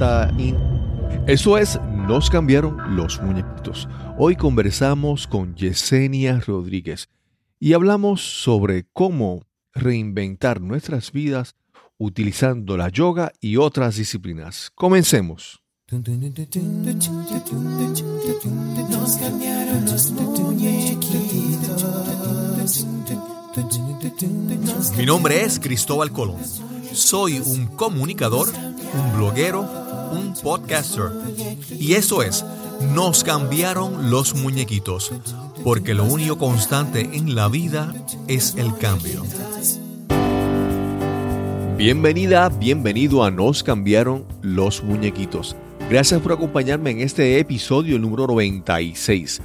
esta... Eso es, nos cambiaron los muñequitos. Hoy conversamos con Yesenia Rodríguez y hablamos sobre cómo reinventar nuestras vidas utilizando la yoga y otras disciplinas. Comencemos. Mi nombre es Cristóbal Colón. Soy un comunicador, un bloguero, un podcaster. Y eso es, nos cambiaron los muñequitos, porque lo único constante en la vida es el cambio. Bienvenida, bienvenido a Nos cambiaron los muñequitos. Gracias por acompañarme en este episodio número 96.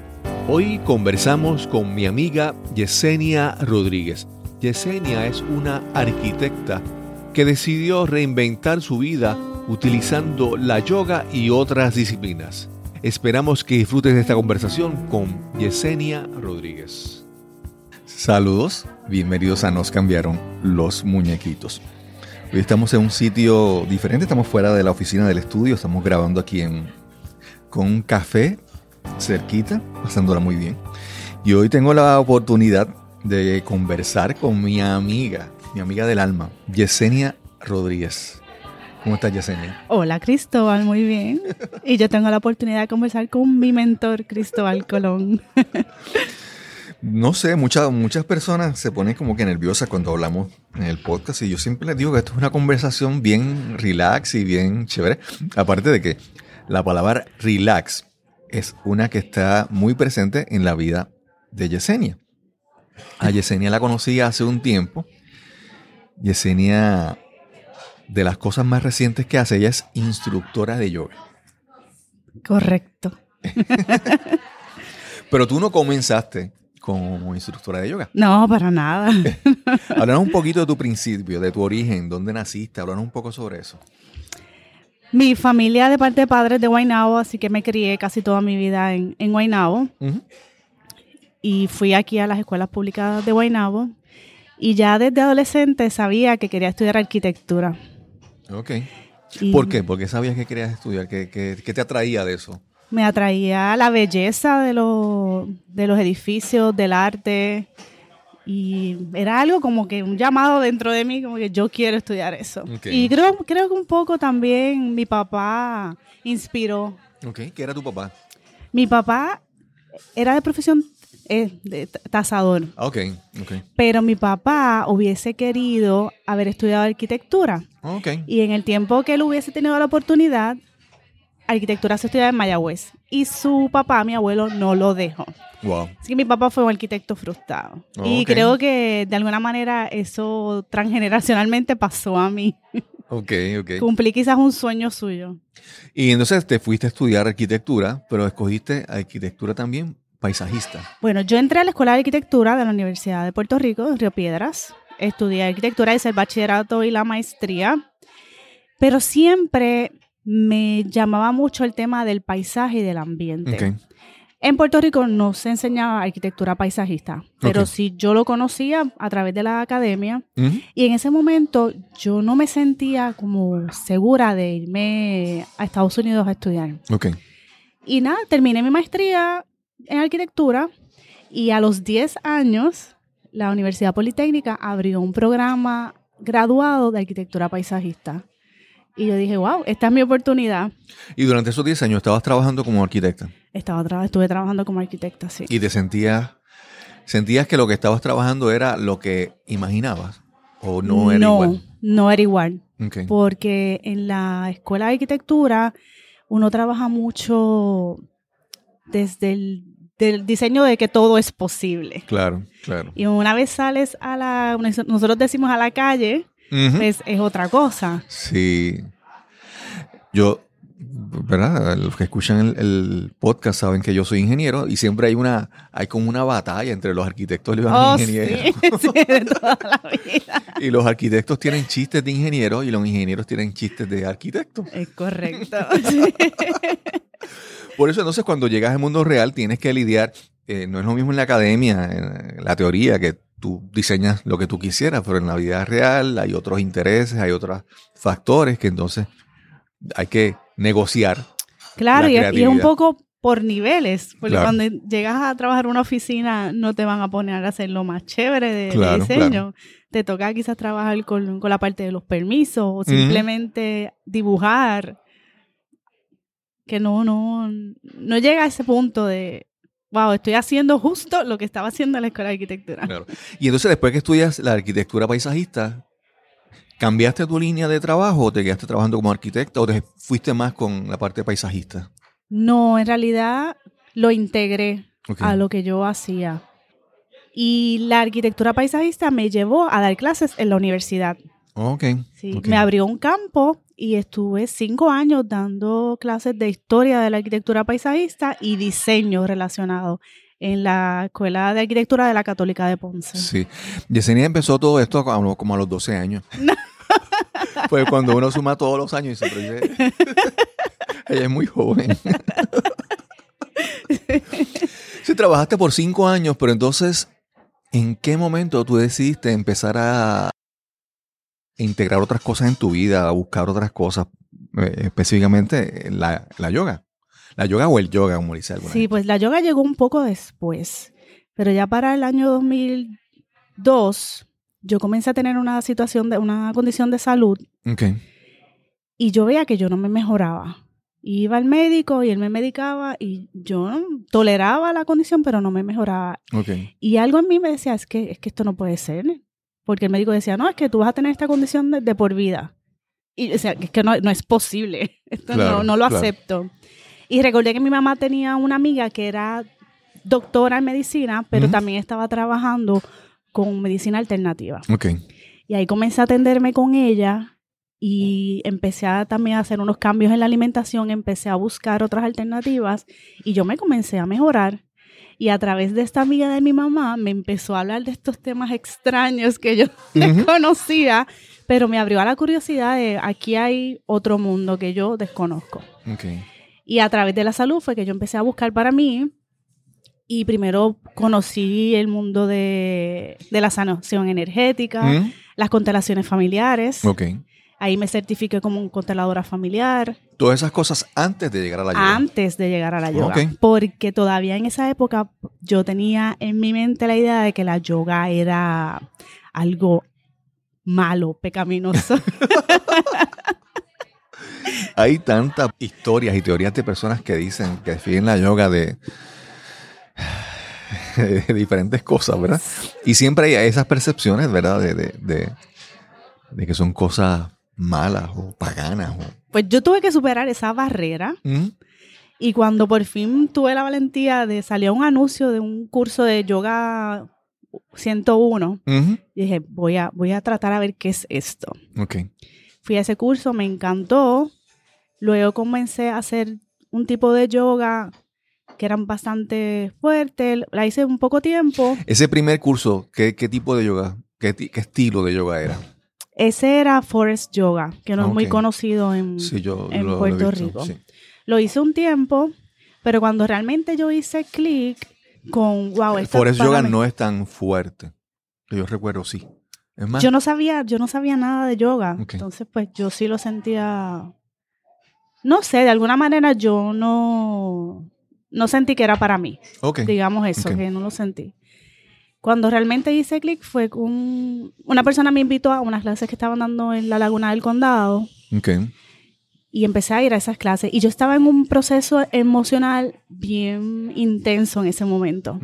Hoy conversamos con mi amiga Yesenia Rodríguez. Yesenia es una arquitecta que decidió reinventar su vida utilizando la yoga y otras disciplinas. Esperamos que disfrutes de esta conversación con Yesenia Rodríguez. Saludos, bienvenidos a Nos cambiaron los muñequitos. Hoy estamos en un sitio diferente, estamos fuera de la oficina del estudio, estamos grabando aquí en, con un café cerquita, pasándola muy bien. Y hoy tengo la oportunidad de conversar con mi amiga, mi amiga del alma, Yesenia Rodríguez. ¿Cómo estás, Yesenia? Hola, Cristóbal, muy bien. Y yo tengo la oportunidad de conversar con mi mentor, Cristóbal Colón. No sé, muchas, muchas personas se ponen como que nerviosas cuando hablamos en el podcast y yo siempre les digo que esto es una conversación bien relax y bien chévere. Aparte de que la palabra relax es una que está muy presente en la vida de Yesenia. A Yesenia la conocí hace un tiempo Yesenia, de las cosas más recientes que hace, ella es instructora de yoga. Correcto. Pero tú no comenzaste como instructora de yoga. No, para nada. Háblanos un poquito de tu principio, de tu origen, dónde naciste, háblanos un poco sobre eso. Mi familia de parte de padres de Guaynabo, así que me crié casi toda mi vida en, en Guaynabo. Y fui aquí a las escuelas públicas de Guaynabo. Y ya desde adolescente sabía que quería estudiar arquitectura. Ok. ¿Por qué? ¿Por qué sabías que querías estudiar? ¿Qué, qué, te atraía de eso? Me atraía la belleza de, de los edificios, del arte. Y era algo como que un llamado dentro de mí, como que yo quiero estudiar eso. Y creo, creo que un poco también mi papá inspiró. Ok, ¿qué era tu papá? Mi papá era de profesión es de tasador. Ok, ok. Pero mi papá hubiese querido haber estudiado arquitectura. Ok. Y en el tiempo que él hubiese tenido la oportunidad, arquitectura se estudiaba en Mayagüez. Y su papá, mi abuelo, no lo dejó. Wow. Así que mi papá fue un arquitecto frustrado. y creo que de alguna manera eso transgeneracionalmente pasó a mí. Ok, ok. Cumplí quizás un sueño suyo. Y entonces te fuiste a estudiar arquitectura, pero escogiste arquitectura también paisajista? Bueno, yo entré a la Escuela de Arquitectura de la Universidad de Puerto Rico, en Río Piedras. Estudié arquitectura, hice el bachillerato y la maestría, pero siempre me llamaba mucho el tema del paisaje y del ambiente. En Puerto Rico no se enseñaba arquitectura paisajista, pero sí yo lo conocía a través de la academia y en ese momento yo no me sentía como segura de irme a Estados Unidos a estudiar. Okay. Y nada, terminé mi maestría en arquitectura y a los 10 años la Universidad Politécnica abrió un programa graduado de arquitectura paisajista. Y yo dije, wow, esta es mi oportunidad. ¿Y durante esos 10 años estabas trabajando como arquitecta? Estaba estuve trabajando como arquitecta, sí. ¿Y te sentías, sentías que lo que estabas trabajando era lo que imaginabas? ¿O no era igual? No, no era igual. Porque en la escuela de arquitectura uno trabaja mucho desde el del diseño de que todo es posible. Claro, claro. Y una vez sales a la, nosotros decimos a la calle, pues es otra cosa. Sí. Yo, ¿verdad? Los que escuchan el, podcast saben que yo soy ingeniero y siempre hay una, hay como una batalla entre los arquitectos y los oh, ingenieros. Sí, de toda la vida. y los arquitectos tienen chistes de ingenieros y los ingenieros tienen chistes de arquitectos. Es correcto. Por eso entonces cuando llegas al mundo real tienes que lidiar, eh, no es lo mismo en la academia, en la teoría, que tú diseñas lo que tú quisieras, pero en la vida real hay otros intereses, hay otros factores que entonces hay que negociar. Claro, la y es, y es un poco por niveles, porque Claro. cuando llegas a trabajar en una oficina no te van a poner a hacer lo más chévere de, de Claro, diseño. claro. Te toca quizás trabajar con, con la parte de los permisos o simplemente dibujar. Que no, no, no llega a ese punto de, wow, estoy haciendo justo lo que estaba haciendo en la escuela de arquitectura. Claro. Y entonces después que estudias la arquitectura paisajista, ¿cambiaste tu línea de trabajo o te quedaste trabajando como arquitecta o te fuiste más con la parte paisajista? No, en realidad lo integré a lo que yo hacía. Y la arquitectura paisajista me llevó a dar clases en la universidad. Ok. Sí, ok. Me abrió un campo y estuve cinco años dando clases de historia de la arquitectura paisajista y diseño relacionado en la Escuela de Arquitectura de la Católica de Ponce. Sí. Yesenia empezó todo esto como a los 12 años. pues cuando uno suma todos los años y siempre dice, ella es muy joven. sí, trabajaste por cinco años, pero entonces, ¿en qué momento tú decidiste empezar a integrar otras cosas en tu vida, a buscar otras cosas, eh, específicamente la, la yoga? La yoga o el yoga, como dice alguna Sí, gente. pues la yoga llegó un poco después, pero ya para el año 2002 yo comencé a tener una situación de una condición de salud Ok. y yo veía que yo no me mejoraba. Iba al médico y él me medicaba y yo toleraba la condición, pero no me mejoraba. Ok. Y algo en mí me decía, es que, es que esto no puede ser. Porque el médico decía, no, es que tú vas a tener esta condición de, de por vida. Y o sea, es que no, no es posible. Esto Claro, no, no lo claro. acepto. Y recordé que mi mamá tenía una amiga que era doctora en medicina, pero Ujú. también estaba trabajando con medicina alternativa. Ok. Y ahí comencé a atenderme con ella y empecé a también a hacer unos cambios en la alimentación, empecé a buscar otras alternativas y yo me comencé a mejorar. Y a través de esta amiga de mi mamá me empezó a hablar de estos temas extraños que yo Ujú. desconocía, pero me abrió a la curiosidad de aquí hay otro mundo que yo desconozco. Ok. Y a través de la salud fue que yo empecé a buscar para mí. Y primero conocí el mundo de, de la sanación energética, Mm, las constelaciones familiares. Ok. Ahí me certifiqué como consteladora familiar Todas esas cosas antes de llegar a la yoga. antes de llegar a la yoga. Porque todavía en esa época yo tenía en mi mente la idea de que la yoga era algo malo, pecaminoso. Hay tantas historias y teorías de personas que dicen que definen la yoga de, de diferentes cosas, ¿verdad? Y siempre hay esas percepciones, ¿verdad? De, de, que son cosas malas o paganas. O, pues yo tuve que superar esa barrera. ¿Mm? Y cuando por fin tuve la valentía de salir a un anuncio de un curso de yoga 101, Ujú. dije, voy a, voy a tratar a ver qué es esto. Ok. Fui a ese curso, me encantó. Luego comencé a hacer un tipo de yoga que eran bastante fuertes. La hice un poco tiempo. Ese primer curso, ¿qué, qué tipo de yoga? ¿Qué, ti- qué estilo de yoga era? Ese era Forest Yoga, que no es muy conocido en, Sí, yo en lo- lo he Puerto visto, Rico. sí. Lo hice un tiempo, pero cuando realmente yo hice clic con, wow, esto Forest Yoga mí- no es tan fuerte. Yo recuerdo, sí. Es más, Yo no sabía, yo no sabía nada de yoga. Entonces, pues yo sí lo sentía. No sé, de alguna manera yo no, no sentí que era para mí. ok. Digamos eso, que no lo sentí. Cuando realmente hice clic fue con una persona me invitó a unas clases que estaban dando en la Laguna del Condado Ok. y empecé a ir a esas clases. Y yo estaba en un proceso emocional bien intenso en ese momento.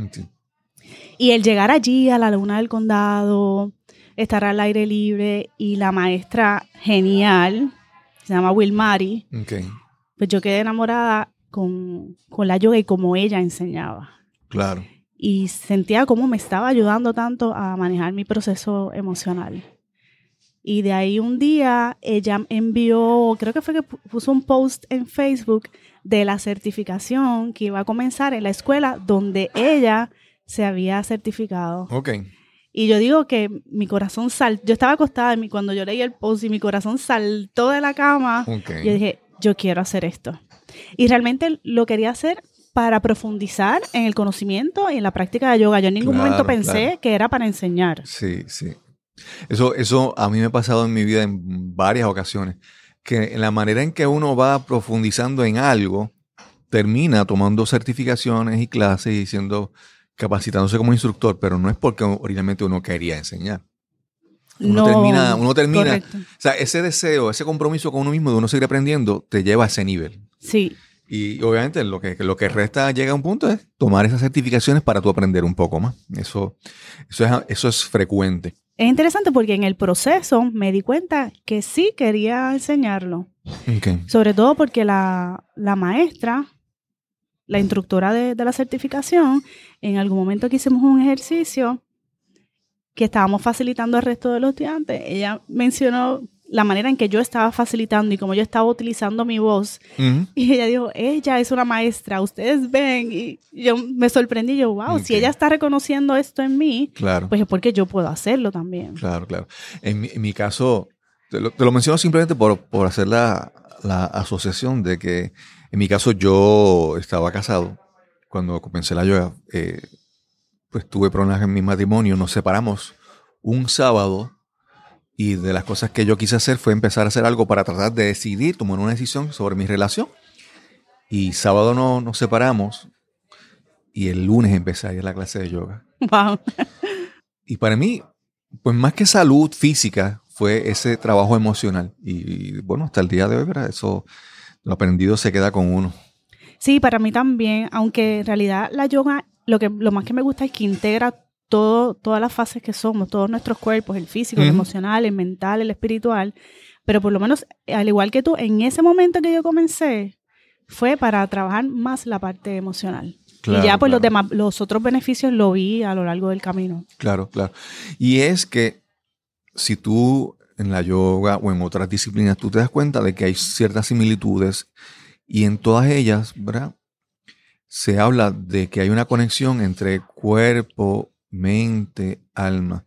Y el llegar allí a la laguna del condado, estar al aire libre y la maestra genial, se llama Wilmary, Ok. pues yo quedé enamorada con, con la yoga y como ella enseñaba. Claro. Y sentía cómo me estaba ayudando tanto a manejar mi proceso emocional. Y de ahí un día ella envió, creo que fue que pu- puso un post en Facebook de la certificación que iba a comenzar en la escuela donde ella se había certificado. Ok. Y yo digo que mi corazón saltó. Yo estaba acostada y cuando yo leí el post y mi corazón saltó de la cama. Ok. Yo dije, yo quiero hacer esto. Y realmente lo quería hacer para profundizar en el conocimiento y en la práctica de yoga. Yo en ningún Claro, momento pensé claro. que era para enseñar. Sí, sí. Eso, eso a mí me ha pasado en mi vida en varias ocasiones. que en la manera en que uno va profundizando en algo, termina tomando certificaciones y clases y siendo capacitándose como instructor, pero no es porque originalmente uno quería enseñar. Uno termina, uno termina, o sea, ese deseo, ese compromiso con uno mismo de uno seguir aprendiendo, te lleva a ese nivel. Sí. Y obviamente lo que, lo que resta llega a un punto es tomar esas certificaciones para tú aprender un poco más. Eso, eso, es, eso es frecuente. Es interesante porque en el proceso me di cuenta que sí quería enseñarlo. Sobre todo porque la, maestra, la instructora de, de, la certificación, en algún momento que hicimos un ejercicio que estábamos facilitando al resto de los estudiantes, ella mencionó la manera en que yo estaba facilitando y cómo yo estaba utilizando mi voz. Y ella dijo, ella es una maestra, ustedes ven. Y yo me sorprendí, yo, wow, si ella está reconociendo esto en mí, claro. pues es porque yo puedo hacerlo también. Claro, claro. En mi, caso, te lo, menciono simplemente por, hacer la, asociación de que en mi caso yo estaba casado cuando comencé la yoga. Eh, pues tuve problemas en mi matrimonio, nos separamos un sábado y de las cosas que yo quise hacer fue empezar a hacer algo para tratar de decidir, tomar una decisión sobre mi relación. Y sábado no, nos separamos y el lunes empecé a ir a la clase de yoga. Wow. Y para mí, pues más que salud física, fue ese trabajo emocional. Y, bueno, hasta el día de hoy, ¿verdad? Eso, lo aprendido se queda con uno. Sí, para mí también, aunque en realidad la yoga, lo, que, lo más que me gusta es que integra todas las fases que somos, todos nuestros cuerpos, el físico, el emocional, el mental, el espiritual. Pero por lo menos, al igual que tú, en ese momento que yo comencé, fue para trabajar más la parte emocional. y ya pues los demás, los otros beneficios lo vi a lo largo del camino. Claro, claro. Y es que si tú en la yoga o en otras disciplinas, tú te das cuenta de que hay ciertas similitudes y en todas ellas, ¿verdad? Se habla de que hay una conexión entre cuerpo, mente, alma.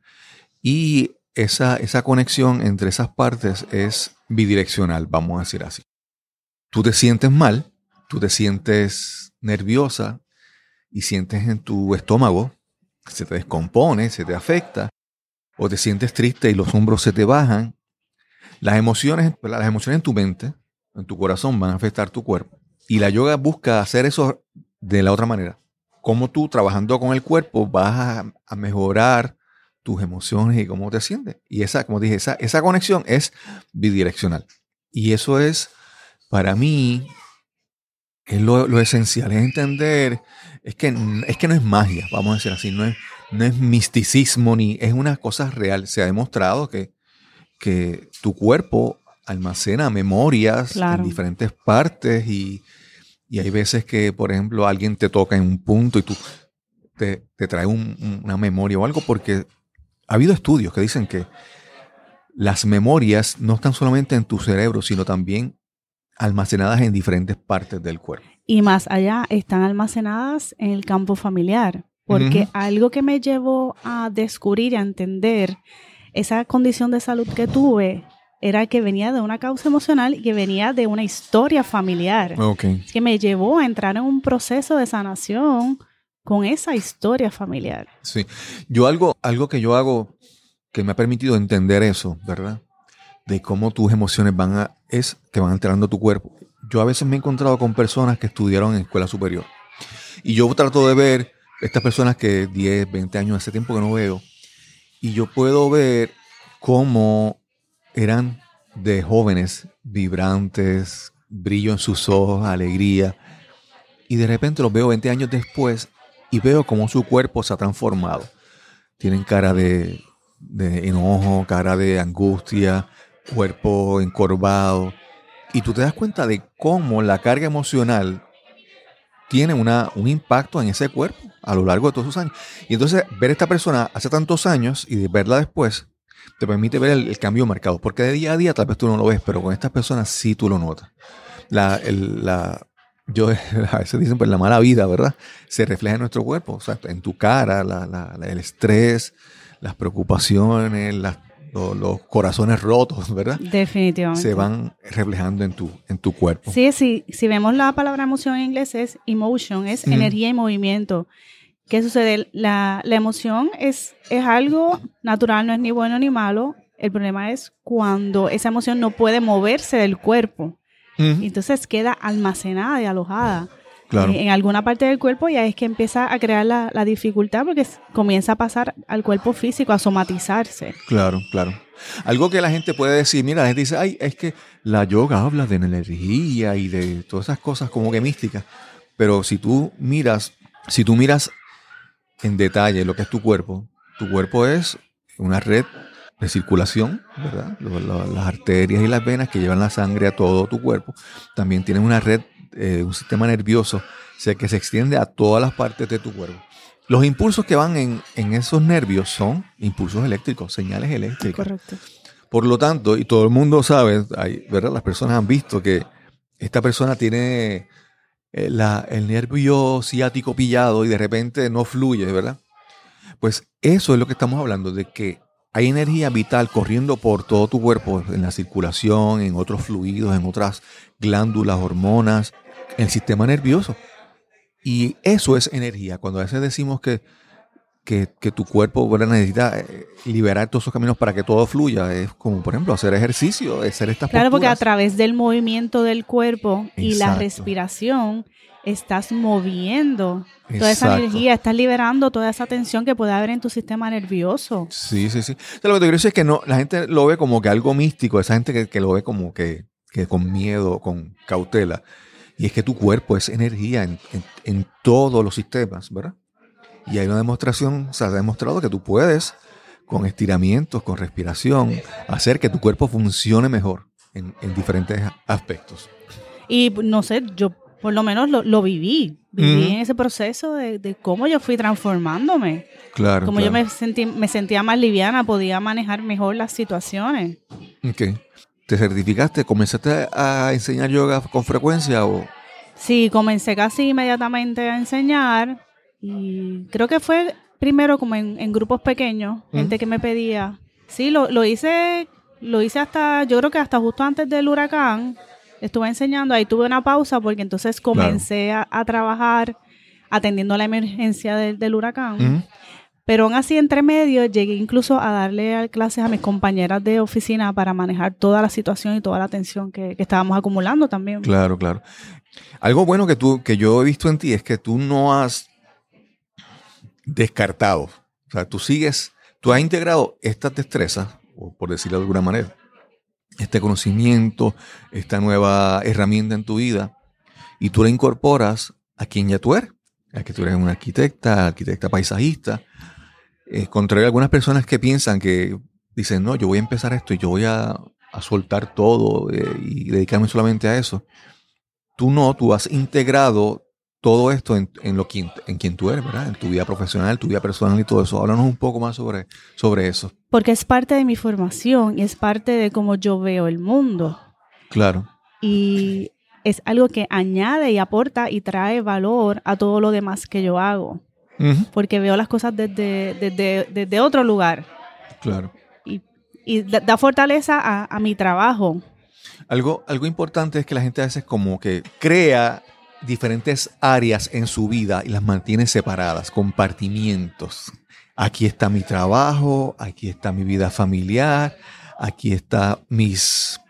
Y esa, esa conexión entre esas partes es bidireccional, vamos a decir así. Tú te sientes mal, tú te sientes nerviosa y sientes en tu estómago, se te descompone, se te afecta, o te sientes triste y los hombros se te bajan. Las emociones, las emociones en tu mente, en tu corazón van a afectar tu cuerpo. Y la yoga busca hacer eso de la otra manera cómo tú trabajando con el cuerpo vas a, mejorar tus emociones y cómo te sientes. Y esa, como dije, esa, esa conexión es bidireccional. Y eso es, para mí, lo, esencial, es entender, es que, es que no es magia, vamos a decir así, no es, no es misticismo, ni es una cosa real. Se ha demostrado que, que tu cuerpo almacena memorias en diferentes partes y, y hay veces que, por ejemplo, alguien te toca en un punto y tú te, trae una memoria o algo, porque ha habido estudios que dicen que las memorias no están solamente en tu cerebro, sino también almacenadas en diferentes partes del cuerpo. Y más allá, están almacenadas en el campo familiar, porque algo que me llevó a descubrir y a entender esa condición de salud que tuve era que venía de una causa emocional y que venía de una historia familiar. Okay. Que me llevó a entrar en un proceso de sanación con esa historia familiar. Sí. Yo algo, algo que yo hago que me ha permitido entender eso, ¿verdad? De cómo tus emociones van a, es que van entrando tu cuerpo. Yo a veces me he encontrado con personas que estudiaron en escuela superior. Y yo trato de ver estas personas que 10, 20 años, hace tiempo que no veo. Y yo puedo ver cómo eran de jóvenes vibrantes, brillo en sus ojos, alegría. Y de repente los veo 20 años después y veo cómo su cuerpo se ha transformado. Tienen cara de, enojo, cara de angustia, cuerpo encorvado. Y tú te das cuenta de cómo la carga emocional tiene una, un impacto en ese cuerpo a lo largo de todos esos años. Y entonces ver a esta persona hace tantos años y verla después te permite ver el, cambio marcado. Porque de día a día tal vez tú no lo ves, pero con estas personas sí tú lo notas. La, la, yo, a veces dicen, pues la mala vida, ¿verdad? Se refleja en nuestro cuerpo, o sea, en tu cara, el estrés, las preocupaciones, los, corazones rotos, ¿verdad? Definitivamente. Se van reflejando en tu, en tu cuerpo. Sí, sí, si vemos la palabra emoción en inglés es emotion, es energía y movimiento. ¿Qué sucede? La, emoción es, es algo natural, no es ni bueno ni malo, El problema es cuando esa emoción no puede moverse del cuerpo. Entonces queda almacenada y alojada Claro. en, en alguna parte del cuerpo y ahí es que empieza a crear la, la dificultad porque comienza a pasar al cuerpo físico, a somatizarse. Claro, claro. Algo que la gente puede decir, mira, la gente dice, ay, es que la yoga habla de energía y de todas esas cosas como que místicas. Pero si tú miras, si tú miras en detalle lo que es tu cuerpo, tu cuerpo es una red de circulación, ¿verdad? Las arterias y las venas que llevan la sangre a todo tu cuerpo. También tienes una red, eh, un sistema nervioso, o sea, que se extiende a todas las partes de tu cuerpo. Los impulsos que van en, en esos nervios son impulsos eléctricos, señales eléctricas. Correcto. Por lo tanto, y todo el mundo sabe, hay- ¿verdad? Las personas han visto que esta persona tiene eh, la- el nervio ciático pillado y de repente no fluye, ¿verdad? Pues eso es lo que estamos hablando, de que hay energía vital corriendo por todo tu cuerpo, en la circulación, en otros fluidos, en otras glándulas, hormonas, el sistema nervioso. Y eso es energía. Cuando a veces decimos que, que, que tu cuerpo necesita eh, liberar todos esos caminos para que todo fluya, es como, por ejemplo, hacer ejercicio, hacer estas Claro, porque a través del movimiento del cuerpo y la respiración estás moviendo toda esa energía, estás liberando toda esa tensión que puede haber en tu sistema nervioso. Sí, sí, sí. O sea, lo que te quiero decir es que no, la gente lo ve como que algo místico, esa gente que, que lo ve como que, que con miedo, con cautela. Y es que tu cuerpo es energía en, en- en todos los sistemas, ¿verdad? Y hay una demostración, se ha demostrado que tú puedes, con estiramientos, con respiración, hacer que tu cuerpo funcione mejor en, en diferentes aspectos. Y no sé, yo por lo menos lo, lo viví. Viví en ese proceso de, de cómo yo fui transformándome. Claro. Como yo claro. me, sentí, me sentía más liviana, podía manejar mejor las situaciones. Ok. ¿Te certificaste? ¿Comenzaste a enseñar yoga con frecuencia o...? Sí, comencé casi inmediatamente a enseñar y creo que fue primero como en, en grupos pequeños, gente que me pedía. Sí, lo, lo hice, lo hice hasta, yo creo que hasta justo antes del huracán, estuve enseñando, ahí tuve una pausa porque entonces comencé a, a trabajar atendiendo la emergencia del, del huracán. Pero aún así, entre medio, llegué incluso a darle clases a mis compañeras de oficina para manejar toda la situación y toda la tensión que, estábamos acumulando también. Claro, claro. Algo bueno que tú, que yo he visto en ti es que tú no has descartado. O sea, tú sigues, tú has integrado estas destrezas, por decirlo de alguna manera, este conocimiento, esta nueva herramienta en tu vida, y tú la incorporas a quien ya tú eres. A que tú eres una arquitecta, arquitecta paisajista. Eh, contrario a algunas personas que piensan que dicen, no, yo voy a empezar esto y yo voy a, a soltar todo eh, y dedicarme solamente a eso. Tú no, tú has integrado todo esto en, en lo quien, en quien tú eres, ¿verdad? En tu vida profesional, tu vida personal y todo eso. Háblanos un poco más sobre, sobre eso. Porque es parte de mi formación y es parte de cómo yo veo el mundo. Claro. Y es algo que añade y aporta y trae valor a todo lo demás que yo hago. Porque veo las cosas desde, desde, desde otro lugar. Claro. Y, y da da fortaleza a, a mi trabajo. Algo, algo importante es que la gente a veces como que crea diferentes áreas en su vida y las mantiene separadas, compartimientos. Aquí está mi trabajo, aquí está mi vida familiar, aquí está mis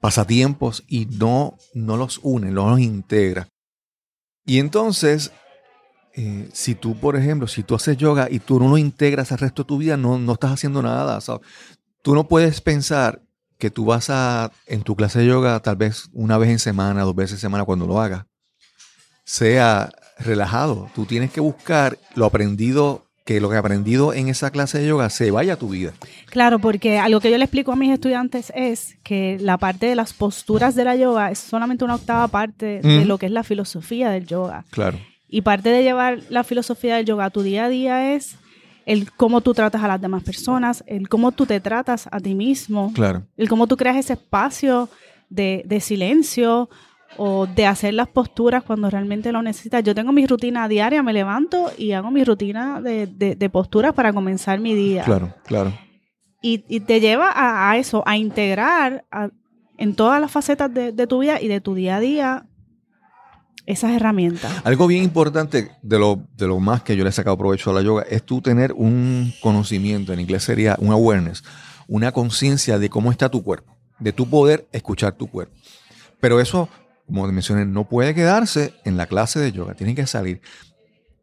pasatiempos y no, no los une, no los integra. Y entonces, eh, si tú, por ejemplo, si tú haces yoga y tú no lo integras al resto de tu vida, no, no estás haciendo nada. ¿sabes? Tú no puedes pensar que tú vas a, en tu clase de yoga, tal vez una vez en semana, dos veces en semana, cuando lo hagas, sea relajado. Tú tienes que buscar lo aprendido, que lo que aprendido en esa clase de yoga se vaya a tu vida. Claro, porque algo que yo le explico a mis estudiantes es que la parte de las posturas de la yoga es solamente una octava parte de Ujú. lo que es la filosofía del yoga. Claro. Y parte de llevar la filosofía del yoga a tu día a día es el cómo tú tratas a las demás personas, el cómo tú te tratas a ti mismo, Claro. el cómo tú creas ese espacio de, de silencio o de hacer las posturas cuando realmente lo necesitas. Yo tengo mi rutina diaria, me levanto y hago mi rutina de, de, de posturas para comenzar mi día. Claro, claro. Y, y te lleva a, a eso, a integrar a- en todas las facetas de, de tu vida y de tu día a día esas herramientas. Algo bien importante de lo, de lo más que yo le he sacado provecho a la yoga es tú tener un conocimiento, en inglés sería un awareness, una conciencia de cómo está tu cuerpo, de tu poder escuchar tu cuerpo. Pero eso, como te mencioné, no puede quedarse en la clase de yoga, tiene que salir.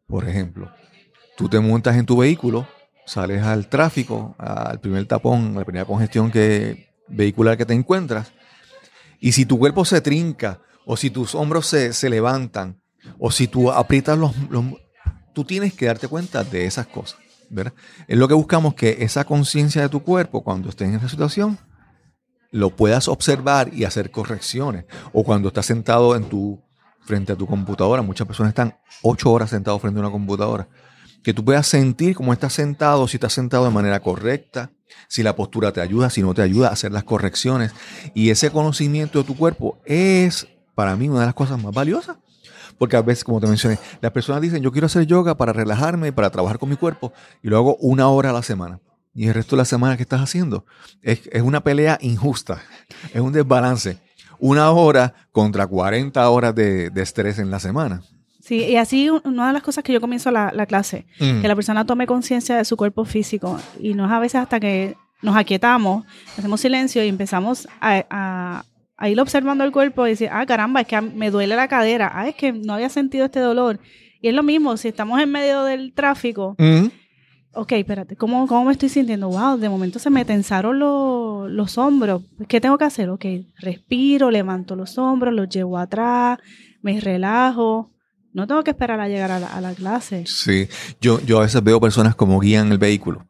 Por ejemplo, tú te montas en tu vehículo, sales al tráfico, al primer tapón, a la primera congestión que, vehicular que te encuentras, y si tu cuerpo se trinca, o si tus hombros se, levantan, o si tú aprietas los, los, Tú tienes que darte cuenta de esas cosas. ¿verdad? Es lo que buscamos que esa conciencia de tu cuerpo, cuando estés en esa situación, lo puedas observar y hacer correcciones. O cuando estás sentado en tu, frente a tu computadora, muchas personas están ocho horas sentados frente a una computadora. Que tú puedas sentir cómo estás sentado, si estás sentado de manera correcta, si la postura te ayuda, si no te ayuda a hacer las correcciones. Y ese conocimiento de tu cuerpo es para mí una de las cosas más valiosas. Porque a veces, como te mencioné, las personas dicen, yo quiero hacer yoga para relajarme, para trabajar con mi cuerpo, y lo hago una hora a la semana. Y el resto de la semana, ¿qué estás haciendo? Es, una pelea injusta, es un desbalance. Una hora contra 40 horas de, estrés en la semana. Sí, y así una de las cosas que yo comienzo la, clase, mm. que la persona tome conciencia de su cuerpo físico y no es a veces hasta que nos aquietamos, hacemos silencio y empezamos a, a ir observando el cuerpo y decir, ah, caramba, es que me duele la cadera, ah, es que no había sentido este dolor. Y es lo mismo, si estamos en medio del tráfico, ok, espérate, ¿cómo, ¿cómo me estoy sintiendo? Wow, de momento se me tensaron los hombros. ¿Qué tengo que hacer? Ok, respiro, levanto los hombros, los llevo atrás, me relajo. No tengo que esperar a llegar a la, a la clase. Sí, yo, yo a veces veo personas como guían el vehículo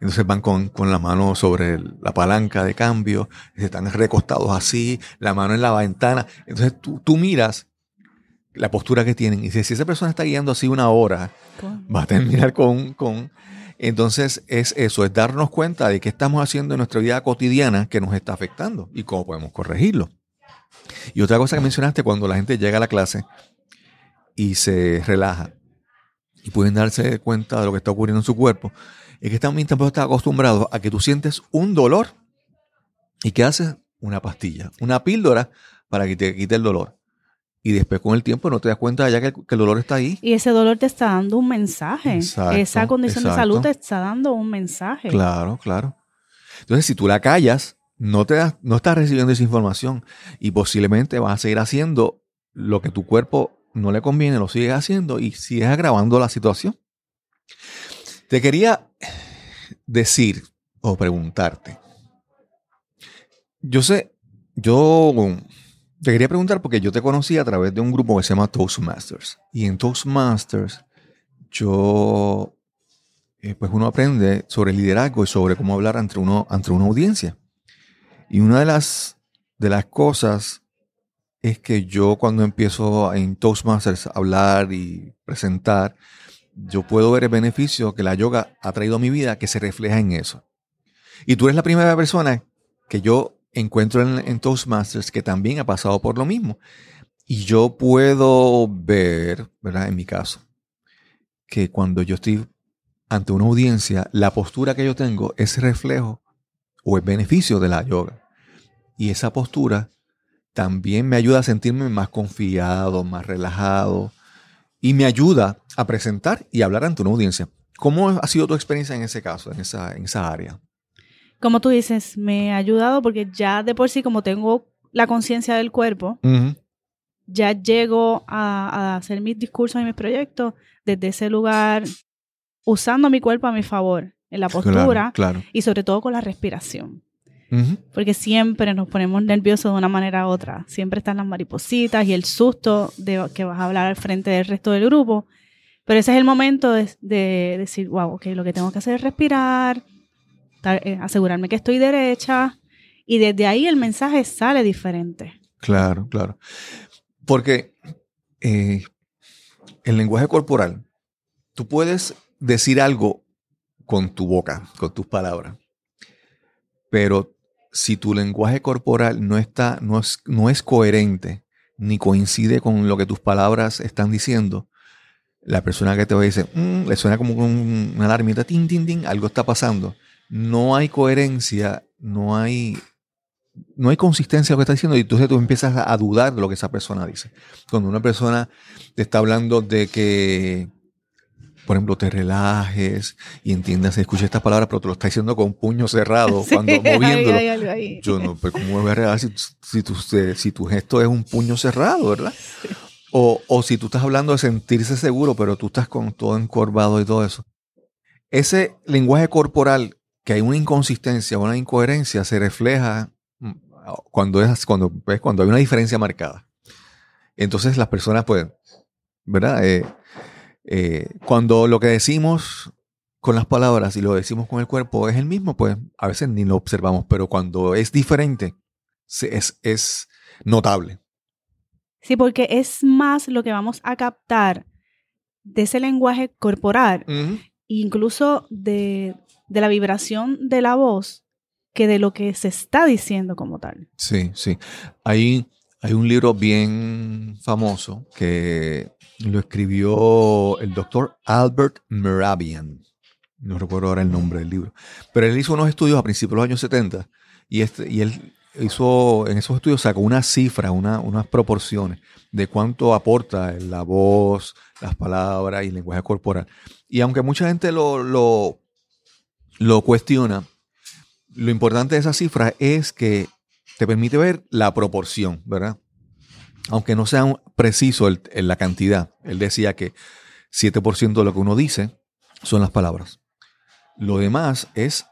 entonces van con, la mano sobre la palanca de cambio, están recostados así, la mano en la ventana. Entonces tú, miras la postura que tienen y dices, si esa persona está guiando así una hora, va a terminar con, con... Entonces es eso, es darnos cuenta de qué estamos haciendo en nuestra vida cotidiana que nos está afectando y cómo podemos corregirlo. Y otra cosa que mencionaste, cuando la gente llega a la clase y se relaja y pueden darse cuenta de lo que está ocurriendo en su cuerpo, es que también tampoco está acostumbrado a que tú sientes un dolor y que haces una pastilla, una píldora para que te quite el dolor. Y después con el tiempo no te das cuenta ya que el, dolor está ahí. Y ese dolor te está dando un mensaje. Esa condición de salud te está dando un mensaje. Claro, claro. Entonces, si tú la callas, no, te no estás recibiendo esa información y posiblemente vas a seguir haciendo lo que tu cuerpo no le conviene, lo sigues haciendo y sigues agravando la situación. Te quería decir o preguntarte. Yo sé, yo te quería preguntar porque yo te conocí a través de un grupo que se llama Toastmasters. Y en Toastmasters, yo, eh, pues uno aprende sobre liderazgo y sobre cómo hablar ante, uno, ante una audiencia. Y una de las, de las cosas es que yo cuando empiezo en Toastmasters a hablar y presentar, yo puedo ver el beneficio que la yoga ha traído a mi vida que se refleja en eso. Y tú eres la primera persona que yo encuentro en, Toastmasters que también ha pasado por lo mismo. Y yo puedo ver, ¿verdad? En mi caso, que cuando yo estoy ante una audiencia, la postura que yo tengo es reflejo o es beneficio de la yoga. Y esa postura también me ayuda a sentirme más confiado, más relajado, y me ayuda a presentar y hablar ante una audiencia. ¿Cómo ha sido tu experiencia en ese caso, en esa, en esa área? Como tú dices, me ha ayudado porque ya de por sí, como tengo la conciencia del cuerpo, ya llego a, hacer mis discursos y mis proyectos desde ese lugar, usando mi cuerpo a mi favor, en la postura y sobre todo con la respiración. Porque siempre nos ponemos nerviosos de una manera u otra. Siempre están las maripositas y el susto de que vas a hablar al frente del resto del grupo. Pero ese es el momento de, decir, wow, ok, lo que tengo que hacer es respirar, eh, asegurarme que estoy derecha. Y desde ahí el mensaje sale diferente. Claro, claro. Porque eh, el lenguaje corporal, tú puedes decir algo con tu boca, con tus palabras, pero si tu lenguaje corporal no, está, no, es, no es coherente ni coincide con lo que tus palabras están diciendo, la persona que te a decir, mm", le suena como una alarmita, tin, tin, tin, algo está pasando. No hay coherencia, no hay, no hay consistencia en lo que está diciendo y entonces tú empiezas a dudar de lo que esa persona dice. Cuando una persona te está hablando de que por ejemplo, te relajes y entiendas, escuches estas palabras, pero te lo está diciendo con puño cerrado, cuando moviéndolo. Yo no, pero ¿cómo me voy a relajar si, si, tu, si tu gesto es un puño cerrado, verdad? O, o si tú estás hablando de sentirse seguro, pero tú estás con todo encorvado y todo eso. Ese lenguaje corporal, que hay una inconsistencia, una incoherencia, se refleja mm, cuando, es, cuando, pues, cuando hay una diferencia marcada. Entonces las personas pueden, ¿verdad? Eh, eh, cuando lo que decimos con las palabras y lo decimos con el cuerpo es el mismo, pues a veces ni lo observamos, pero cuando es diferente, es, es notable. Sí, porque es más lo que vamos a captar de ese lenguaje corporal, incluso de, de, la vibración de la voz, que de lo que se está diciendo como tal. Sí, sí. Hay, hay un libro bien famoso que lo escribió el doctor Albert Merabian. No recuerdo ahora el nombre del libro. Pero él hizo unos estudios a principios de los años 70 y, este, y él hizo, en esos estudios sacó una cifra, una, unas proporciones de cuánto aporta la voz, las palabras y el lenguaje corporal. Y aunque mucha gente lo, lo cuestiona, lo importante de esa cifra es que te permite ver la proporción, ¿verdad? Aunque no sea preciso en la cantidad, él decía que 7% de lo que uno dice son las palabras. Lo demás es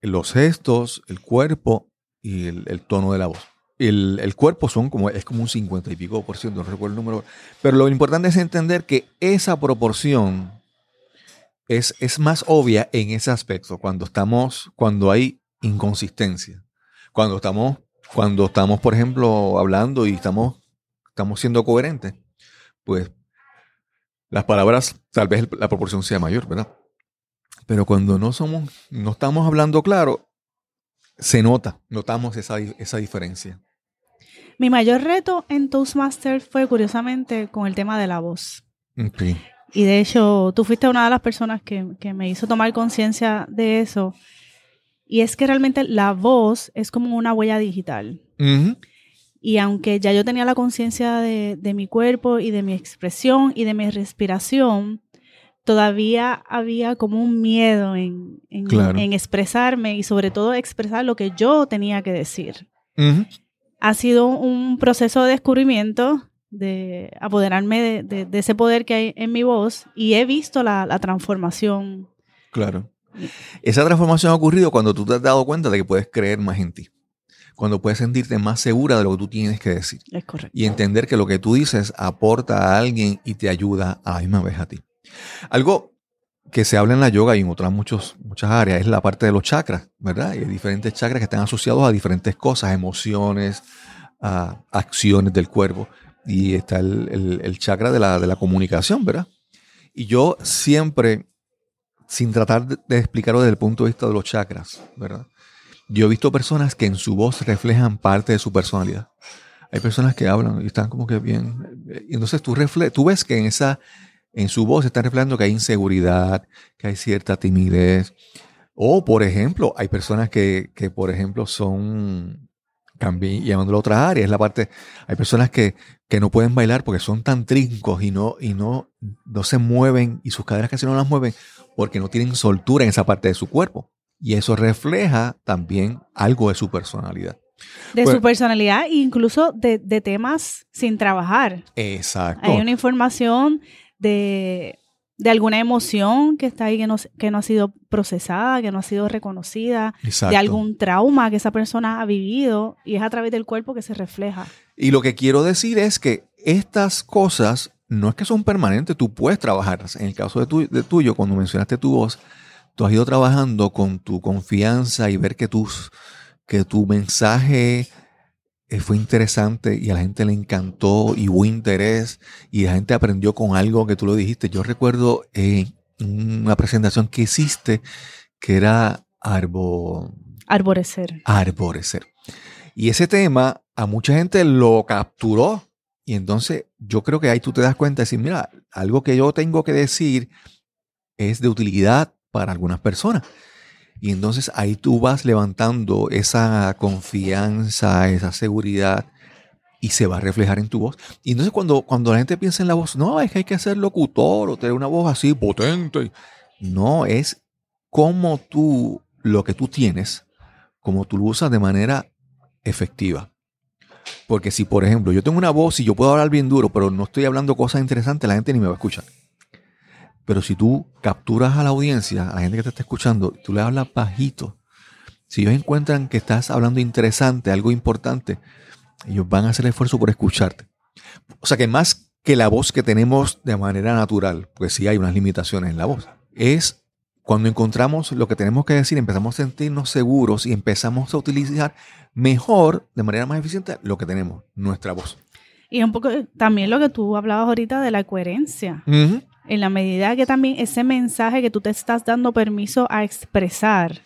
los gestos, el cuerpo y el, tono de la voz. El, cuerpo son como, es como un 50 y pico por ciento, no recuerdo el número. Pero lo importante es entender que esa proporción es, es más obvia en ese aspecto, cuando estamos, cuando hay inconsistencia. Cuando estamos, cuando estamos, por ejemplo, hablando y estamos estamos siendo coherentes, pues las palabras, tal vez la proporción sea mayor, ¿verdad? Pero cuando no somos, no estamos hablando claro, se nota, notamos esa, esa diferencia. Mi mayor reto en Toastmasters fue curiosamente con el tema de la voz. Y de hecho, tú fuiste una de las personas que, me hizo tomar conciencia de eso. Y es que realmente la voz es como una huella digital. Y aunque ya yo tenía la conciencia de, mi cuerpo y de mi expresión y de mi respiración, todavía había como un miedo en, expresarme y sobre todo expresar lo que yo tenía que decir. Ha sido un proceso de descubrimiento, de apoderarme de, ese poder que hay en mi voz y he visto la, la transformación. Claro. Esa transformación ha ocurrido cuando tú te has dado cuenta de que puedes creer más en ti cuando puedes sentirte más segura de lo que tú tienes que decir. Es correcto. Y entender que lo que tú dices aporta a alguien y te ayuda a la misma vez a ti. Algo que se habla en la yoga y en otras muchos, muchas áreas es la parte de los chakras, ¿verdad? Y hay diferentes chakras que están asociados a diferentes cosas, emociones, a acciones del cuerpo. Y está el, chakra de la, de la comunicación, ¿verdad? Y yo siempre, sin tratar de explicarlo desde el punto de vista de los chakras, ¿verdad? Yo he visto personas que en su voz reflejan parte de su personalidad. Hay personas que hablan y están como que bien. Y entonces tú, tú ves que en, esa, en su voz está reflejando que hay inseguridad, que hay cierta timidez. O, por ejemplo, hay personas que, que por ejemplo, son, también llamándolo a otra área, es la parte, hay personas que, que no pueden bailar porque son tan trincos y no, y no, no se mueven y sus caderas casi no las mueven porque no tienen soltura en esa parte de su cuerpo. Y eso refleja también algo de su personalidad. De su personalidad e incluso de, temas sin trabajar. Exacto. Hay una información de, alguna emoción que está ahí que no, que no ha sido procesada, que no ha sido reconocida, de algún trauma que esa persona ha vivido y es a través del cuerpo que se refleja. Y lo que quiero decir es que estas cosas no es que son permanentes, tú puedes trabajarlas. En el caso de, tu, de tuyo, cuando mencionaste tu voz, tú has ido trabajando con tu confianza y ver que, tus, que tu mensaje eh, fue interesante y a la gente le encantó y hubo interés y la gente aprendió con algo que tú lo dijiste. Yo recuerdo en una presentación que hiciste que era arbo... arborecer. Arborecer. Y ese tema a mucha gente lo capturó. Y entonces yo creo que ahí tú te das cuenta de decir, mira, algo que yo tengo que decir es de utilidad para algunas personas. Y entonces ahí tú vas levantando esa confianza, esa seguridad y se va a reflejar en tu voz. Y entonces cuando, cuando la gente piensa en la voz, no, es que hay que ser locutor o tener una voz así potente. No, es como tú, lo que tú tienes, como tú lo usas de manera efectiva. Porque si, por ejemplo, yo tengo una voz y yo puedo hablar bien duro, pero no estoy hablando cosas interesantes, la gente ni me va a escuchar. Pero si tú capturas a la audiencia, a la gente que te está escuchando, tú le hablas bajito, si ellos encuentran que estás hablando interesante, algo importante, ellos van a hacer el esfuerzo por escucharte. O sea que más que la voz que tenemos de manera natural, pues sí hay unas limitaciones en la voz, es cuando encontramos lo que tenemos que decir, empezamos a sentirnos seguros y empezamos a utilizar mejor, de manera más eficiente, lo que tenemos, nuestra voz. Y un poco también lo que tú hablabas ahorita de la coherencia. En la medida que también ese mensaje que tú te estás dando permiso a expresar,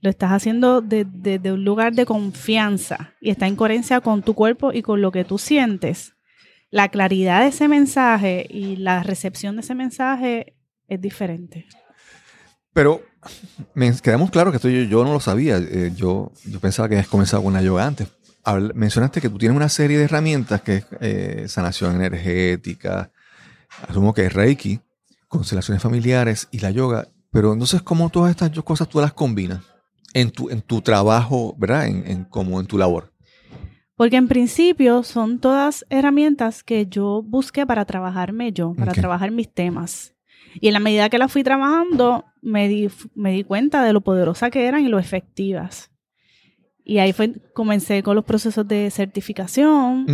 lo estás haciendo desde un lugar de confianza y está en coherencia con tu cuerpo y con lo que tú sientes. La claridad de ese mensaje y la recepción de ese mensaje es diferente. Pero me quedamos claro que esto yo, no lo sabía. Eh, yo, yo pensaba que habías comenzado con la yoga antes. mencionaste que tú tienes una serie de herramientas que es eh, sanación energética, asumo que es Reiki, constelaciones familiares y la yoga. Pero entonces, ¿cómo todas estas cosas tú las combinas? en tu, en tu trabajo, ¿verdad? En, como en tu labor. Porque en principio son todas herramientas que yo busqué para trabajarme yo, para trabajar mis temas. Y en la medida que las fui trabajando, me di, me di cuenta de lo poderosa que eran y lo efectivas. Y ahí fue, comencé con los procesos de certificación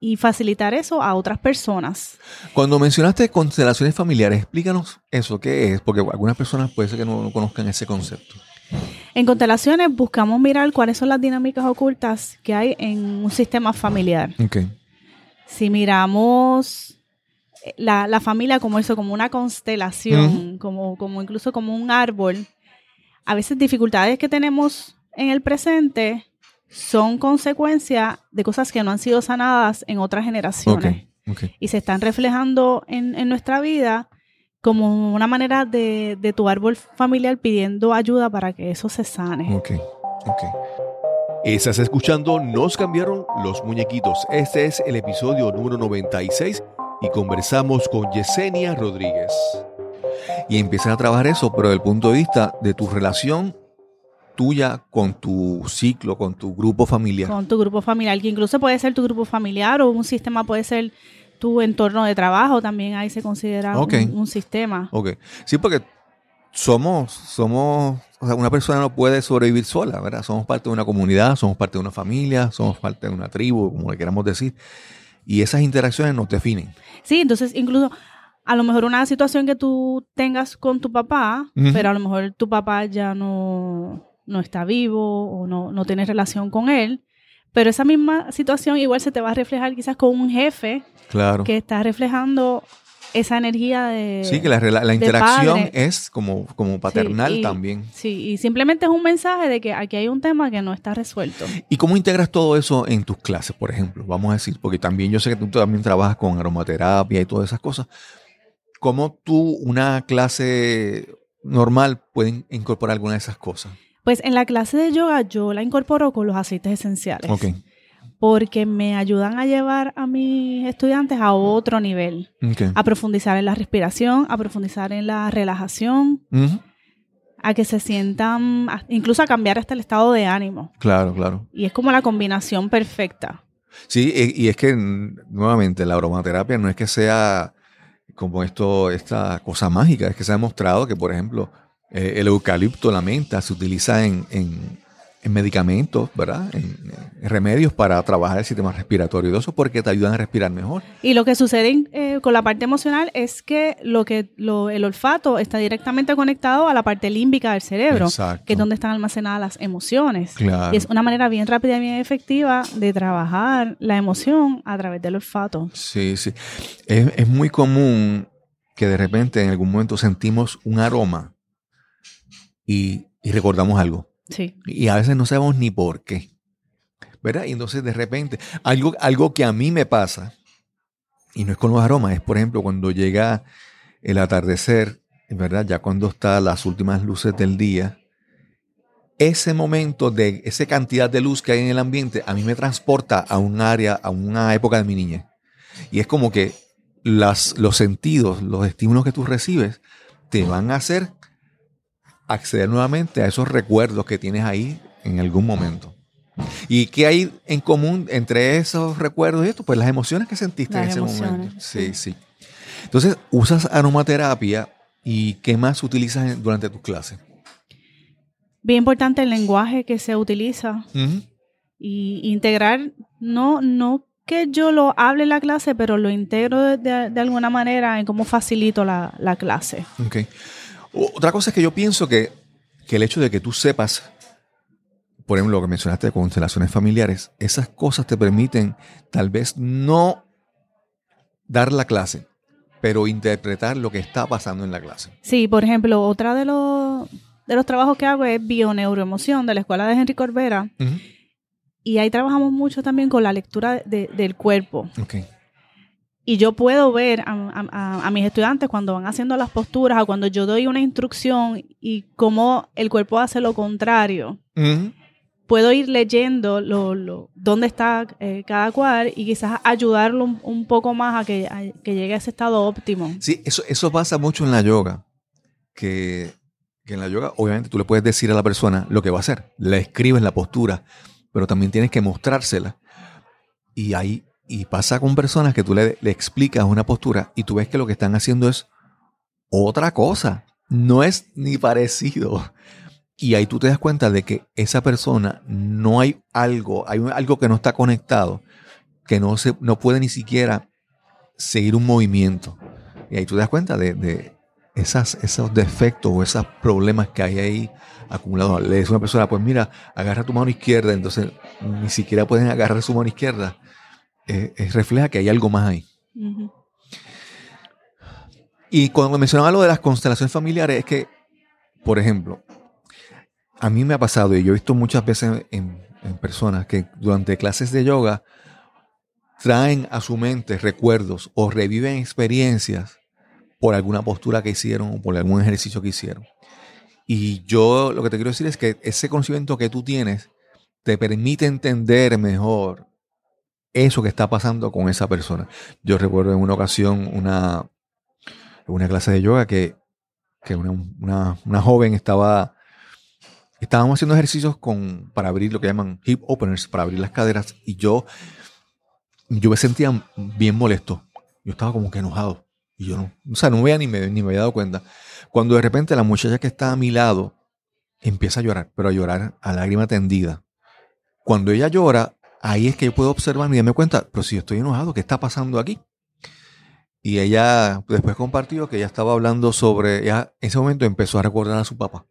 y facilitar eso a otras personas. Cuando mencionaste constelaciones familiares, explícanos eso, ¿qué es? Porque algunas personas puede ser que no conozcan ese concepto. En constelaciones buscamos mirar cuáles son las dinámicas ocultas que hay en un sistema familiar. Si miramos eh, la, familia como eso, como una constelación, como, como incluso como un árbol, a veces dificultades que tenemos en el presente son consecuencia de cosas que no han sido sanadas en otras generaciones. Y se están reflejando en, en nuestra vida como una manera de, de, tu árbol familiar pidiendo ayuda para que eso se sane. Ok, ok. Estás escuchando Nos cambiaron los muñequitos. Este es el episodio número 96 y conversamos con Yesenia Rodríguez. Y empiezas a trabajar eso, pero desde el punto de vista de tu relación tuya con tu ciclo, con tu grupo familiar. Con tu grupo familiar, que incluso puede ser tu grupo familiar o un sistema puede ser tu entorno de trabajo también ahí se considera un, sistema. Ok. Sí, porque somos, somos, o sea, una persona no puede sobrevivir sola, ¿verdad? Somos parte de una comunidad, somos parte de una familia, somos parte de una tribu, como le queramos decir. Y esas interacciones nos definen. Sí, entonces incluso a lo mejor una situación que tú tengas con tu papá, pero a lo mejor tu papá ya no, no está vivo o no, no tienes relación con él, pero esa misma situación igual se te va a reflejar quizás con un jefe claro. que está reflejando esa energía de. Sí, que la, interacción es como, como paternal también. Sí, y simplemente es un mensaje de que aquí hay un tema que no está resuelto. ¿Y cómo integras todo eso en tus clases, por ejemplo? Vamos a decir, porque también yo sé que tú también trabajas con aromaterapia y todas esas cosas. ¿Cómo tú, una clase normal, pueden incorporar alguna de esas cosas? Pues en la clase de yoga yo la incorporo con los aceites esenciales. Porque me ayudan a llevar a mis estudiantes a otro nivel. A profundizar en la respiración, a profundizar en la relajación, a que se sientan, incluso a cambiar hasta el estado de ánimo. Claro, claro. Y es como la combinación perfecta. Sí, y es que nuevamente la aromaterapia no es que sea como esto, esta cosa mágica, es que se ha demostrado que, por ejemplo, eh, el eucalipto, la menta, se utiliza en, medicamentos, ¿verdad? En, remedios para trabajar el sistema respiratorio y eso porque te ayudan a respirar mejor. Y lo que sucede eh, con la parte emocional es que lo que el olfato está directamente conectado a la parte límbica del cerebro, que es donde están almacenadas las emociones. Y es una manera bien rápida y bien efectiva de trabajar la emoción a través del olfato. Sí, sí. Es, es muy común que de repente en algún momento sentimos un aroma y, recordamos algo. Sí. Y a veces no sabemos ni por qué. ¿Verdad? Y entonces de repente, algo, algo que a mí me pasa, y no es con los aromas, es por ejemplo cuando llega el atardecer, ¿verdad? Ya cuando están las últimas luces del día, ese momento de esa cantidad de luz que hay en el ambiente, a mí me transporta a un área, a una época de mi niñez. Y es como que las, los sentidos, los estímulos que tú recibes, te van a hacer acceder nuevamente a esos recuerdos que tienes ahí en algún momento. ¿Y qué hay en común entre esos recuerdos y esto? Pues las emociones que sentiste en ese momento. Sí, sí. Entonces, usas aromaterapia y ¿qué más utilizas durante tus clases? Bien importante el lenguaje que se utiliza y integrar, no, no que yo lo hable en la clase, pero lo integro de, alguna manera en cómo facilito la, clase. Okay. Otra cosa es que yo pienso que, que el hecho de que tú sepas por ejemplo, lo que mencionaste de constelaciones familiares, esas cosas te permiten tal vez no dar la clase, pero interpretar lo que está pasando en la clase. Sí, por ejemplo, otra de los, de los trabajos que hago es bioneuroemoción de la escuela de Henry Corbera. Y ahí trabajamos mucho también con la lectura del cuerpo. Okay. Y yo puedo ver a, mis estudiantes cuando van haciendo las posturas o cuando yo doy una instrucción y cómo el cuerpo hace lo contrario puedo ir leyendo lo, dónde está eh, cada cual y quizás ayudarlo un, poco más a que, llegue a ese estado óptimo. Sí, eso, eso pasa mucho en la yoga, que, en la yoga obviamente tú le puedes decir a la persona lo que va a hacer, le escribes la postura, pero también tienes que mostrársela. Y ahí y pasa con personas que tú le, le explicas una postura y tú ves que lo que están haciendo es otra cosa, no es ni parecido. Y ahí tú te das cuenta de que esa persona no hay algo, hay algo que no está conectado, que no, se, no puede ni siquiera seguir un movimiento. Y ahí tú te das cuenta de, esas, esos defectos o esos problemas que hay ahí acumulados. Le dice una persona, pues mira, agarra tu mano izquierda, entonces ni siquiera pueden agarrar su mano izquierda. Eh, refleja que hay algo más ahí. Y cuando mencionaba lo de las constelaciones familiares, es que, por ejemplo, a mí me ha pasado y yo he visto muchas veces en, personas que durante clases de yoga traen a su mente recuerdos o reviven experiencias por alguna postura que hicieron o por algún ejercicio que hicieron. Y yo lo que te quiero decir es que ese conocimiento que tú tienes te permite entender mejor eso que está pasando con esa persona. Yo recuerdo en una ocasión una, una clase de yoga que, una, una joven estaba estábamos haciendo ejercicios con, para abrir lo que llaman hip openers, para abrir las caderas, y yo, yo me sentía bien molesto. Yo estaba como que enojado. Y yo no, o sea, no había ni me, ni me había dado cuenta. Cuando de repente la muchacha que está a mi lado empieza a llorar, pero a llorar a lágrima tendida. Cuando ella llora, ahí es que yo puedo observar y darme cuenta, pero si yo estoy enojado, ¿qué está pasando aquí? Y ella después compartió que ella estaba hablando sobre, ella en ese momento empezó a recordar a su papá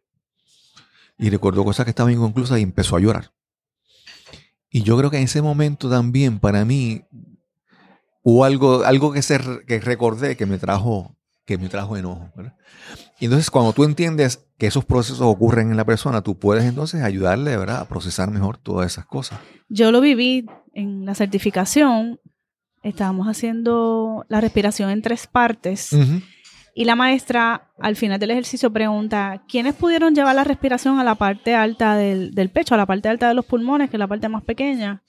y recordó cosas que estaban inconclusas y empezó a llorar. Y yo creo que en ese momento también para mí hubo algo, algo que, se, que recordé que me trajo, que me trajo enojo. Y entonces cuando tú entiendes que esos procesos ocurren en la persona, tú puedes entonces ayudarle ¿verdad? a procesar mejor todas esas cosas. Yo lo viví en la certificación. Estábamos haciendo la respiración en tres partes. Y la maestra al final del ejercicio pregunta, ¿quiénes pudieron llevar la respiración a la parte alta del, pecho, a la parte alta de los pulmones, que es la parte más pequeña?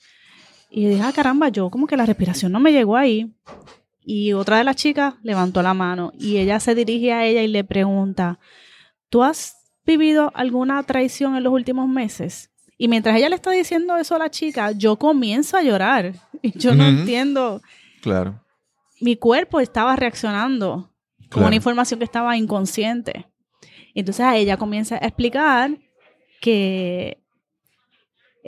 Y dije, ah, caramba, yo como que la respiración no me llegó ahí. Y otra de las chicas levantó la mano y ella se dirige a ella y le pregunta, ¿tú has vivido alguna traición en los últimos meses? Y mientras ella le está diciendo eso a la chica, yo comienzo a llorar. Y yo no entiendo. Claro. Mi cuerpo estaba reaccionando como una información que estaba inconsciente. Entonces a ella comienza a explicar que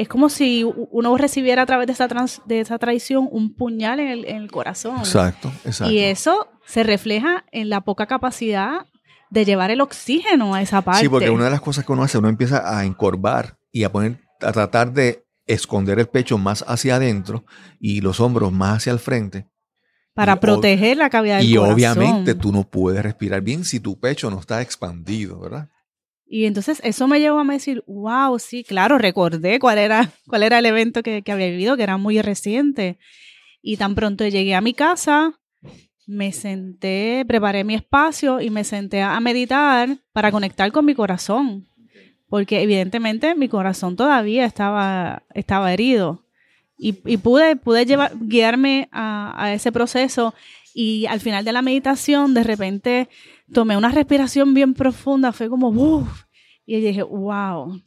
es como si uno recibiera a través de esa, de esa traición un puñal en el, corazón. Exacto, exacto. Y eso se refleja en la poca capacidad de llevar el oxígeno a esa parte. Sí, porque una de las cosas que uno hace, uno empieza a encorvar y a poner, a tratar de esconder el pecho más hacia adentro y los hombros más hacia el frente para proteger la cavidad del y corazón. Y obviamente tú no puedes respirar bien si tu pecho no está expandido, ¿verdad? Y entonces eso me llevó a decir, wow, sí, claro, recordé cuál era, cuál era el evento que, que había vivido, que era muy reciente. Y tan pronto llegué a mi casa, me senté, preparé mi espacio y me senté a meditar para conectar con mi corazón. porque evidentemente mi corazón todavía estaba, estaba herido. Y, pude, pude llevar, guiarme a, ese proceso y al final de la meditación de repente tomé una respiración bien profunda, fue como, uff, y dije, wow.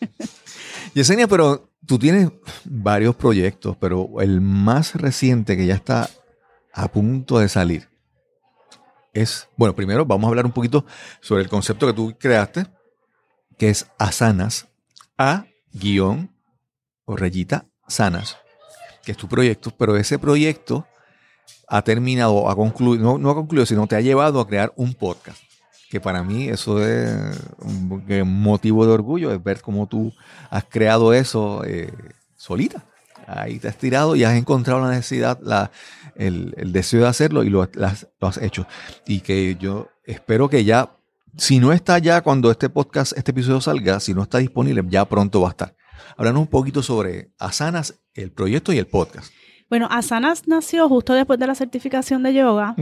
Yesenia, pero tú tienes varios proyectos, pero el más reciente que ya está a punto de salir es, bueno, primero vamos a hablar un poquito sobre el concepto que tú creaste, que es Asanas, A guion o rayita Sanas, que es tu proyecto, pero ese proyecto ha terminado, ha concluido, no, ha concluido, sino te ha llevado a crear un podcast. Que para mí eso es un motivo de orgullo, es ver cómo tú has creado eso eh, solita. Ahí te has tirado y has encontrado la necesidad, la, el, deseo de hacerlo y lo, lo has hecho. Y que yo espero que ya, si no está ya cuando este podcast, este episodio salga, si no está disponible, ya pronto va a estar. Háblanos un poquito sobre Asanas, el proyecto y el podcast. Bueno, Asanas nació justo después de la certificación de yoga,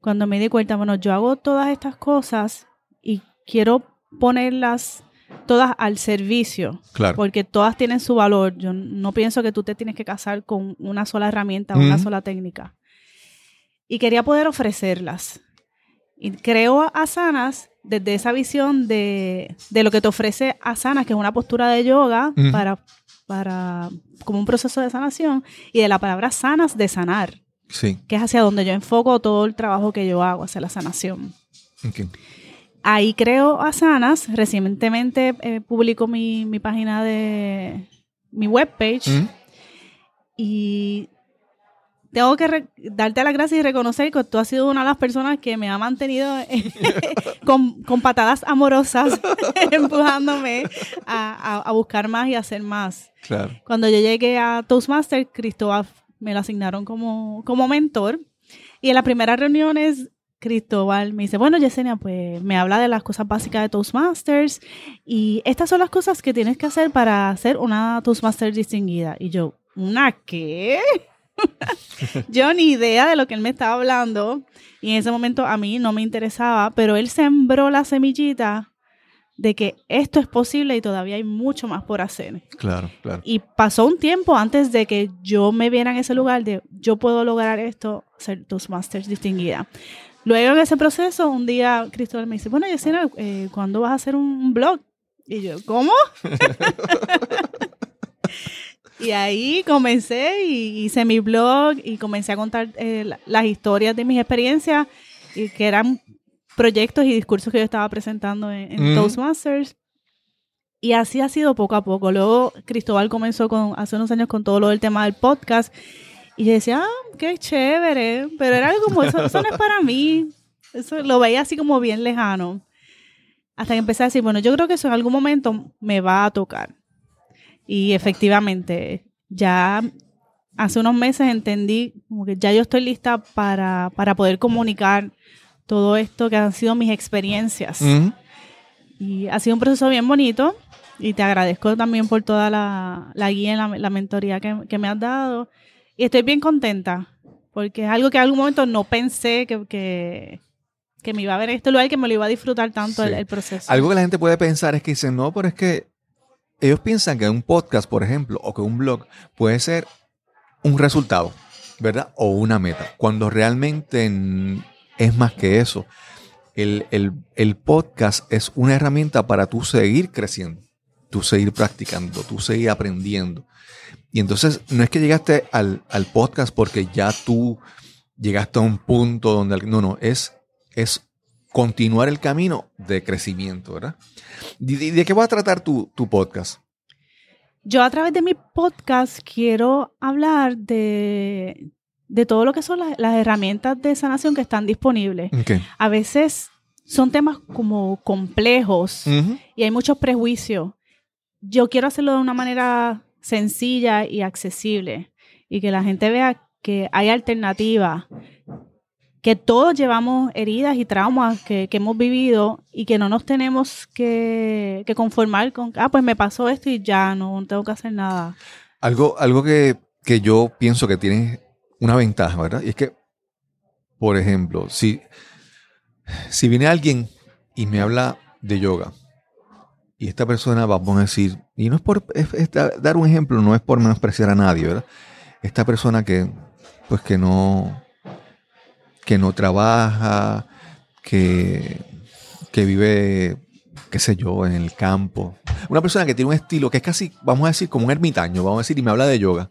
cuando me di cuenta, bueno, yo hago todas estas cosas y quiero ponerlas todas al servicio. Claro. Porque todas tienen su valor. Yo no pienso que tú te tienes que casar con una sola herramienta o una sola técnica. Y quería poder ofrecerlas. Y creo Asanas desde esa visión de, lo que te ofrece Asanas, que es una postura de yoga para, para, como un proceso de sanación, y de la palabra sanas de sanar. Sí. Que es hacia donde yo enfoco todo el trabajo que yo hago, hacia la sanación. Okay. Ahí creo Asanas. Recientemente eh, publico mi, página de mi webpage. Y tengo que darte las gracias y reconocer que tú has sido una de las personas que me ha mantenido con, patadas amorosas, empujándome a, buscar más y hacer más. Claro. Cuando yo llegué a Toastmasters, Cristóbal me lo asignaron como, como mentor. Y en las primeras reuniones Cristóbal me dice, bueno, Yesenia, pues me habla de las cosas básicas de Toastmasters y estas son las cosas que tienes que hacer para hacer una Toastmaster distinguida. Y yo, ¿una qué? Yo ni idea de lo que él me estaba hablando y en ese momento a mí no me interesaba, pero él sembró la semillita de que esto es posible y todavía hay mucho más por hacer. Claro, claro. Y pasó un tiempo antes de que yo me viera en ese lugar de yo puedo lograr esto, ser Toastmasters distinguida. Luego en ese proceso, un día Cristóbal me dice, bueno, Yesenia, eh, ¿cuándo vas a hacer un blog? Y yo, ¿cómo? y ahí comencé y hice mi blog y comencé a contar eh, las historias de mis experiencias, y que eran proyectos y discursos que yo estaba presentando en, Toastmasters. Y así ha sido poco a poco. Luego Cristóbal comenzó con, hace unos años con todo lo del tema del podcast y yo decía, ah, qué chévere, pero era algo como, eso, eso no es para mí. Eso lo veía así como bien lejano. Hasta que empecé a decir, bueno, yo creo que eso en algún momento me va a tocar. Y efectivamente, ya hace unos meses entendí como que ya yo estoy lista para, poder comunicar todo esto que han sido mis experiencias. Y ha sido un proceso bien bonito. Y te agradezco también por toda la, guía y la, mentoría que, que me has dado. Y estoy bien contenta, porque es algo que en algún momento no pensé que, que, me iba a ver en este lugar, que me lo iba a disfrutar tanto el, proceso. Algo que la gente puede pensar es que dicen, no, pero es que ellos piensan que un podcast, por ejemplo, o que un blog puede ser un resultado, ¿verdad? O una meta, cuando realmente es más que eso. El, el, podcast es una herramienta para tú seguir creciendo, tú seguir practicando, tú seguir aprendiendo. Y entonces no es que llegaste al, podcast porque ya tú llegaste a un punto donde... No, no, es, es continuar el camino de crecimiento, ¿verdad? ¿De, de qué va a tratar tu, podcast? Yo a través de mi podcast quiero hablar de, todo lo que son las, herramientas de sanación que están disponibles. A veces son temas como complejos y hay muchos prejuicios. Yo quiero hacerlo de una manera sencilla y accesible y que la gente vea que hay alternativas, que todos llevamos heridas y traumas que, hemos vivido y que no nos tenemos que, conformar con, ah, pues me pasó esto y ya no, tengo que hacer nada. Algo, algo que, que yo pienso que tiene una ventaja, ¿verdad? Y es que, por ejemplo, si, si viene alguien y me habla de yoga, y esta persona, vamos a decir, y no es por dar un ejemplo, no es por menospreciar a nadie, ¿verdad? Esta persona que, pues que no, que no trabaja, que, que vive, qué sé yo, en el campo. Una persona que tiene un estilo que es casi, vamos a decir, como un ermitaño, vamos a decir, y me habla de yoga.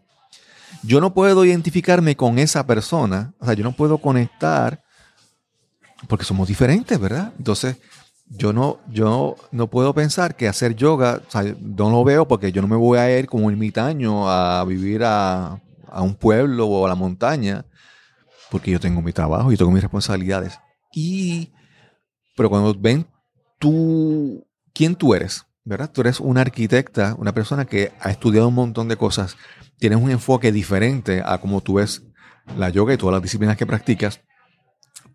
Yo no puedo identificarme con esa persona, o sea, yo no puedo conectar porque somos diferentes, ¿verdad? Entonces, yo no, yo no puedo pensar que hacer yoga, o sea, no lo veo porque yo no me voy a ir como ermitaño a vivir a, a un pueblo o a la montaña, porque yo tengo mi trabajo y tengo mis responsabilidades. Y, pero cuando ven tú, quién tú eres, ¿verdad? Tú eres una arquitecta, una persona que ha estudiado un montón de cosas, tienes un enfoque diferente a como tú ves la yoga y todas las disciplinas que practicas,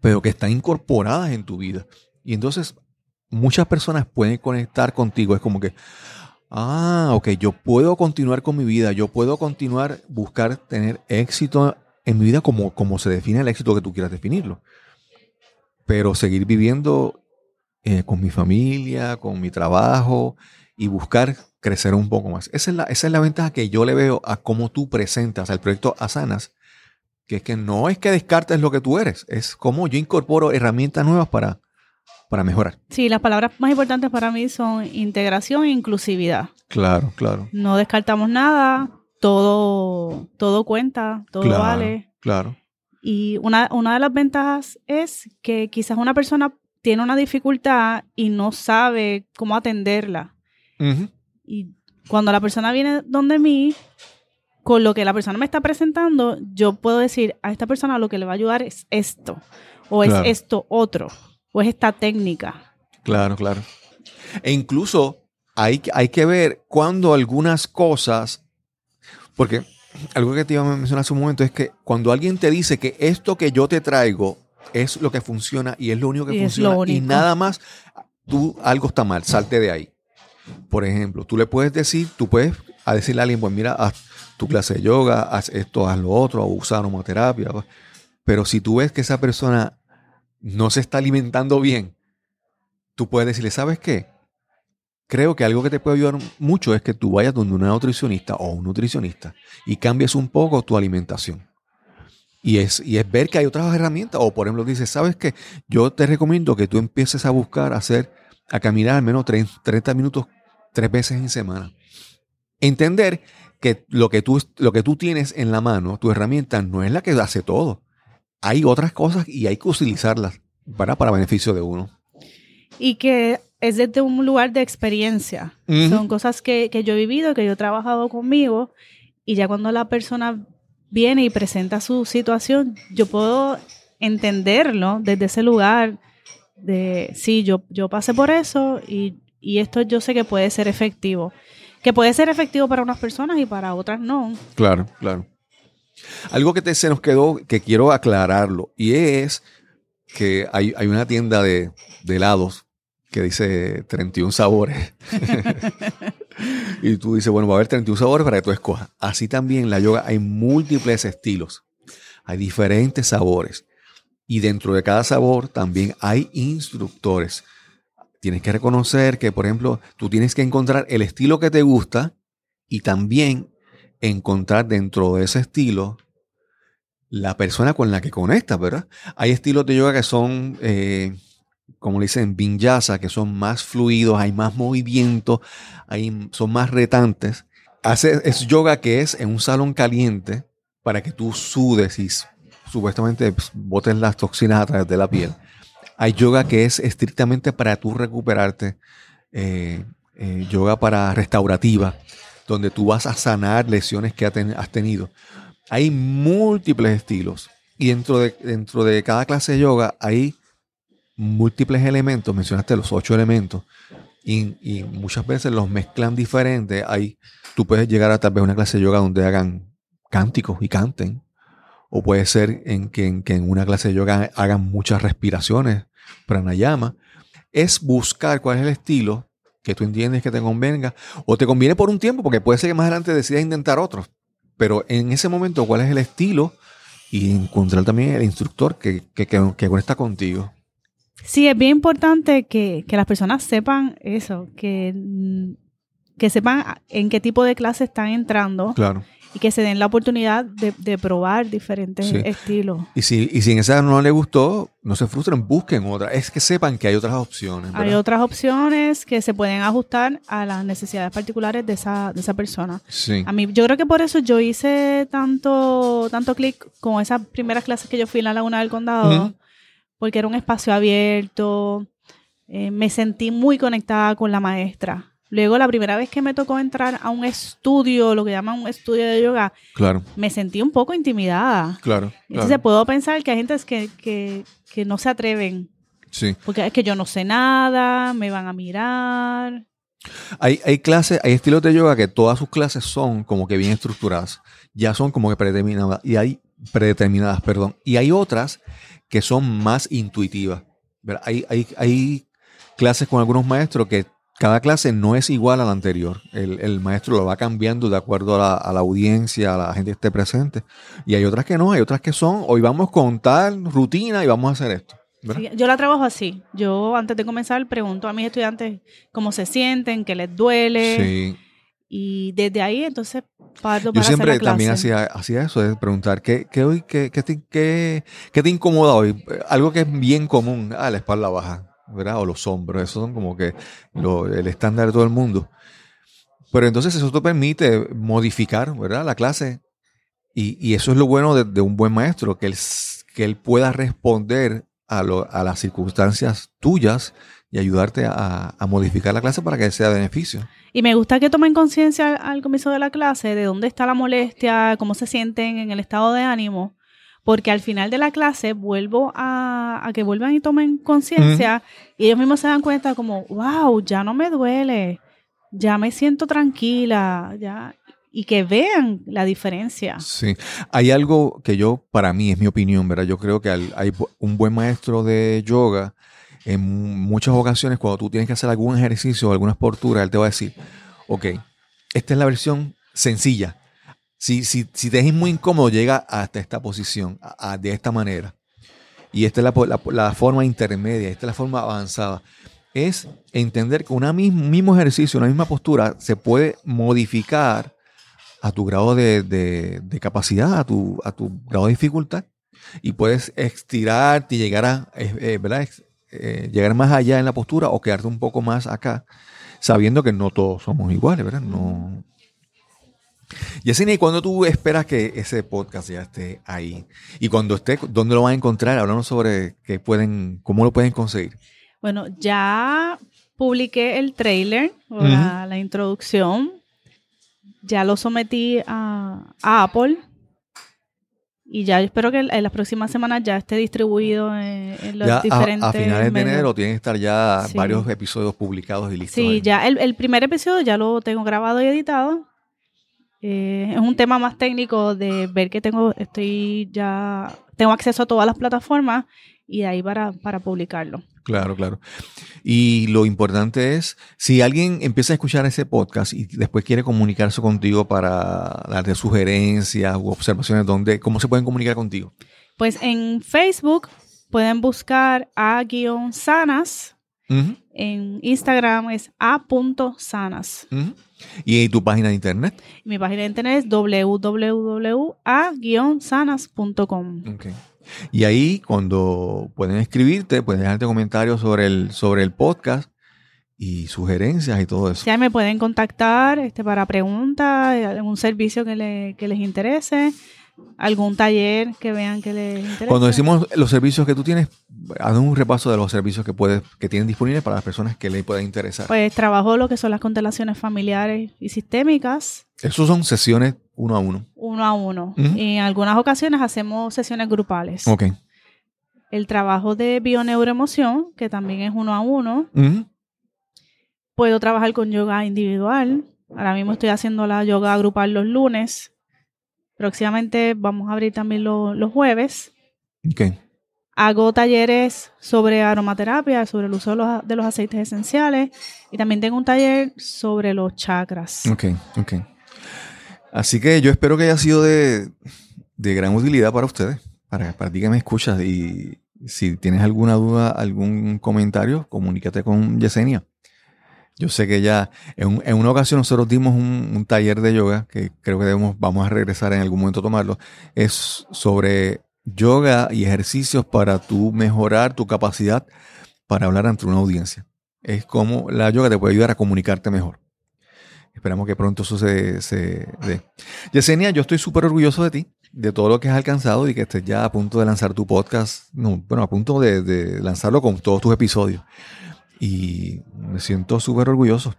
pero que están incorporadas en tu vida. Y entonces muchas personas pueden conectar contigo. Es como que, ah, ok, yo puedo continuar con mi vida, yo puedo continuar buscar tener éxito en mi vida como, como se define el éxito que tú quieras definirlo. Pero seguir viviendo eh, con mi familia, con mi trabajo y buscar crecer un poco más. Esa es, la, esa es la ventaja que yo le veo a cómo tú presentas el proyecto Asanas, que es que no es que descartes lo que tú eres, es como yo incorporo herramientas nuevas para, para mejorar. Sí, las palabras más importantes para mí son integración e inclusividad. Claro, claro. No descartamos nada, todo, todo cuenta, todo vale. Claro. Y una, una de las ventajas es que quizás una persona tiene una dificultad y no sabe cómo atenderla. Y cuando la persona viene donde mí, con lo que la persona me está presentando, yo puedo decir a esta persona lo que le va a ayudar es esto o es esto otro o es esta técnica. Claro, claro. E incluso hay, hay que ver cuando algunas cosas, porque algo que te iba a mencionar hace un momento es que cuando alguien te dice que esto que yo te traigo es lo que funciona y es lo único que funciona y nada más, tú algo está mal, salte de ahí. Por ejemplo, tú le puedes decir, tú puedes decirle a alguien, pues mira, haz tu clase de yoga, haz esto, haz lo otro, o usa aromaterapia. Pero si tú ves que esa persona no se está alimentando bien, tú puedes decirle, ¿sabes qué? Creo que algo que te puede ayudar mucho es que tú vayas donde una nutricionista o un nutricionista y cambies un poco tu alimentación. Y es, y es ver que hay otras herramientas. O por ejemplo, dices, ¿sabes qué? Yo te recomiendo que tú empieces a buscar hacer, a caminar al menos 30 minutos tres veces en semana. Entender que lo que, tú, lo que tú tienes en la mano, tu herramienta, no es la que hace todo hay otras cosas y hay que utilizarlas para, para beneficio de uno. Y que es desde un lugar de experiencia. Son cosas que, yo he vivido, que yo he trabajado conmigo, y ya cuando la persona viene y presenta su situación, yo puedo entenderlo desde ese lugar de, sí, yo, yo pasé por eso y, y esto yo sé que puede ser efectivo. Que puede ser efectivo para unas personas y para otras no. Claro, claro. Algo que te, se nos quedó, que quiero aclararlo, y es que hay, una tienda de, helados que dice 31 sabores. y tú dices, bueno, va a haber 31 sabores para que tú escojas. Así también la yoga hay múltiples estilos. Hay diferentes sabores. Y dentro de cada sabor también hay instructores. Tienes que reconocer que, por ejemplo, tú tienes que encontrar el estilo que te gusta y también encontrar dentro de ese estilo la persona con la que conectas, ¿verdad? Hay estilos de yoga que son, eh, como le dicen, vinyasa, que son más fluidos, hay más movimiento, hay, son más retantes. Hace, es yoga que es en un salón caliente para que tú sudes y supuestamente pues, botes las toxinas a través de la piel. Hay yoga que es estrictamente para tú recuperarte, eh, eh, yoga para restaurativa, donde tú vas a sanar lesiones que has tenido. Hay múltiples estilos y dentro de, dentro de cada clase de yoga hay múltiples elementos, mencionaste los ocho elementos, y, muchas veces los mezclan diferentes. Hay, tú puedes llegar a tal vez una clase de yoga donde hagan cánticos y canten, o puede ser en que, en, que en una clase de yoga hagan muchas respiraciones, pranayama. Es buscar cuál es el estilo que tú entiendes que te convenga, o te conviene por un tiempo, porque puede ser que más adelante decidas intentar otros. Pero en ese momento, ¿cuál es el estilo? Y encontrar también el instructor que, que, que, conecta contigo. Sí, es bien importante que, que las personas sepan eso, que, que sepan en qué tipo de clase están entrando Claro. y que se den la oportunidad de, de probar diferentes Sí. estilos. Y si, y si en esa no le gustó, no se frustren, busquen otra. Es que sepan que hay otras opciones. Hay ¿verdad? otras opciones que se pueden ajustar a las necesidades particulares de esa, de esa persona. Sí. A mí, yo creo que por eso yo hice tanto, tanto clic con esas primeras clases que yo fui en la Laguna del Condado. Porque era un espacio abierto, eh, me sentí muy conectada con la maestra. Luego, la primera vez que me tocó entrar a un estudio, lo que llaman un estudio de yoga, Claro, me sentí un poco intimidada. claro. Entonces claro. puedo pensar que hay gente que, que, que no se atreven, Sí. porque es que yo no sé nada, me van a mirar. Hay, hay clases, hay estilos de yoga que todas sus clases son como que bien estructuradas. Ya son como que predeterminadas. Y hay predeterminadas, perdón. Y hay otras que son más intuitivas. Hay, hay, hay clases con algunos maestros que cada clase no es igual a la anterior. El, el maestro lo va cambiando de acuerdo a la, a la audiencia, a la gente que esté presente. Y hay otras que no, hay otras que son, hoy vamos con tal rutina y vamos a hacer esto. yo la trabajo así. Yo antes de comenzar pregunto a mis estudiantes cómo se sienten, qué les duele. Sí. Y desde ahí entonces parto Yo para hacer siempre la clase. también hacía, hacía eso, de preguntar, ¿qué, qué, hoy, qué, qué te, qué- qué te incomoda hoy? Algo que es bien común, ah, la espalda baja, ¿verdad? O los hombros, eso son como que lo- el estándar de todo el mundo. Pero entonces eso te permite modificar, ¿verdad? La clase. Y, y eso es lo bueno de, de un buen maestro, que él, que él pueda responder a, lo- a las circunstancias tuyas y ayudarte a, a modificar la clase para que sea de beneficio. Y me gusta que tomen conciencia al, al comienzo de la clase de dónde está la molestia, cómo se sienten en el estado de ánimo, porque al final de la clase vuelvo a, a que vuelvan y tomen conciencia y ellos mismos se dan cuenta como, wow, ya no me duele, ya me siento tranquila, ya y que vean la diferencia. Sí, hay algo que yo, para mí, es mi opinión, ¿verdad? Yo creo que al- hay un buen maestro de yoga, en muchas ocasiones, cuando tú tienes que hacer algún ejercicio o algunas posturas, él te va a decir, ok, esta es la versión sencilla. Si, si, si te es muy incómodo, llega hasta esta posición, de esta manera. Y esta es la, la- forma intermedia, esta es la forma avanzada. Es entender que un mismo ejercicio, una misma postura, se puede modificar a tu grado de, de- capacidad, a tu, a tu grado de dificultad. Y puedes estirarte y llegar a, eh, eh. Eh, llegar más allá en la postura o quedarte un poco más acá, sabiendo que no todos somos iguales, ¿verdad? No. Yesenia, ¿y cuándo tú esperas que ese podcast ya esté ahí? Y cuando esté, ¿dónde lo van a encontrar? Hablando sobre qué pueden, cómo lo pueden conseguir. Bueno, ya publiqué el trailer o la, la introducción. Ya lo sometí a, a Apple. Y ya espero que en las próximas semanas ya esté distribuido en, en los Ya a, diferentes a finales de enero tienen que estar ya Sí. varios episodios publicados y listos. Sí, ahí. ya el, el primer episodio ya lo tengo grabado y editado. Eh, es un tema más técnico de ver que tengo, estoy ya, tengo acceso a todas las plataformas y de ahí para, para publicarlo. Claro, claro. Y lo importante es, si alguien empieza a escuchar ese podcast y después quiere comunicarse contigo para darte sugerencias u observaciones, ¿dónde, ¿cómo se pueden comunicar contigo? Pues en Facebook pueden buscar a guion sanas. En Instagram es a.sanas. ujú. Y tu página de internet. Mi página de internet es www.a-sanas.com. Ok. Y ahí cuando pueden escribirte, pueden dejarte comentarios sobre el, sobre el podcast y sugerencias y todo eso. Ya me pueden contactar este, para preguntas, algún servicio que, le- que les interese, algún taller que vean que les interese. Cuando decimos los servicios que tú tienes, haz un repaso de los servicios que puedes, que tienen disponibles para las personas que les puedan interesar. Pues trabajo lo que son las constelaciones familiares y sistémicas, Esos son sesiones uno a uno. uno a uno. Y en algunas ocasiones hacemos sesiones grupales. Ok. El trabajo de bioneuroemoción, que también es uno a uno. Puedo trabajar con yoga individual. Ahora mismo estoy haciendo la yoga grupal los lunes. Próximamente vamos a abrir también lo- los jueves. Hago talleres sobre aromaterapia, sobre el uso de los, de los aceites esenciales. Y también tengo un taller sobre los chakras. Ok, ok. Así que yo espero que haya sido de, de gran utilidad para ustedes, para, para ti que me escuchas y, si tienes alguna duda, algún comentario, comunícate con Yesenia. Yo sé que ya en, una ocasión nosotros dimos un, taller de yoga que creo que debemos, vamos a regresar en algún momento a tomarlo. Es sobre yoga y ejercicios para tu mejorar tu capacidad para hablar ante una audiencia. Es como la yoga te puede ayudar a comunicarte mejor. Esperamos que pronto eso se, dé. Yesenia, yo estoy súper orgulloso de ti, de todo lo que has alcanzado y que estés ya a punto de lanzar tu podcast. No, bueno, a punto de, de lanzarlo con todos tus episodios y me siento súper orgulloso.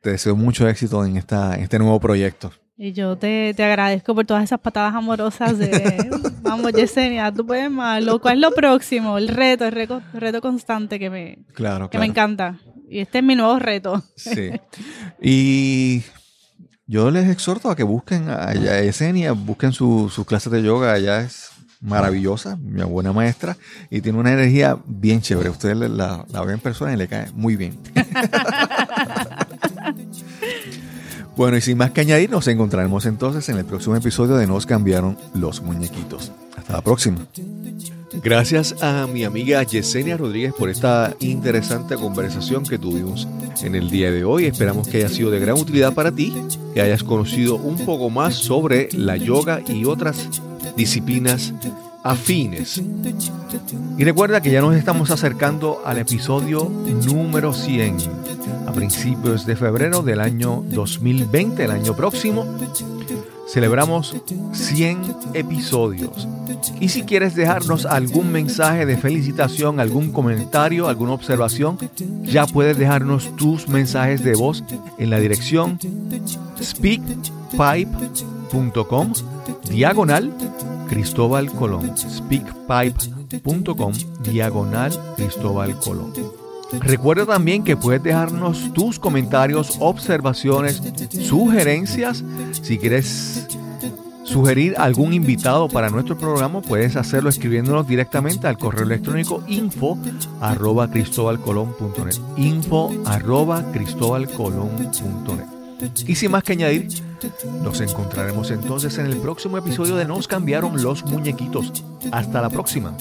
te deseo mucho éxito en, esta, este nuevo proyecto. Y yo te, agradezco por todas esas patadas amorosas de, vamos, Yesenia, tú puedes más. Lo, ¿Cuál es lo próximo? El reto, el reto, constante que me, que me encanta. Y este es mi nuevo reto. Sí. Y yo les exhorto a que busquen a, Yesenia, busquen sus su clases de yoga. Allá es maravillosa, mi buena maestra, y tiene una energía bien chévere. Ustedes la, la ven en persona y le cae muy bien. bueno, y sin más que añadir, nos encontraremos entonces en el próximo episodio de Nos cambiaron los muñequitos. Hasta la próxima. Gracias a mi amiga Yesenia Rodríguez por esta interesante conversación que tuvimos en el día de hoy. Esperamos que haya sido de gran utilidad para ti, que hayas conocido un poco más sobre la yoga y otras disciplinas afines. Y recuerda que ya nos estamos acercando al episodio número 100. A principios de febrero del año 2020, el año próximo, celebramos 100 episodios. Y si quieres dejarnos algún mensaje de felicitación, algún comentario, alguna observación, ya puedes dejarnos tus mensajes de voz en la dirección speakpipe.com diagonal Cristóbal Colón. Speakpipe.com diagonal Cristóbal Colón. Recuerda también que puedes dejarnos tus comentarios, observaciones, sugerencias. Si quieres sugerir algún invitado para nuestro programa, puedes hacerlo escribiéndonos directamente al correo electrónico info arroba cristobalcolón.net. Info arroba cristobalcolón.net. Y sin más que añadir, nos encontraremos entonces en el próximo episodio de Nos cambiaron los muñequitos. Hasta la próxima.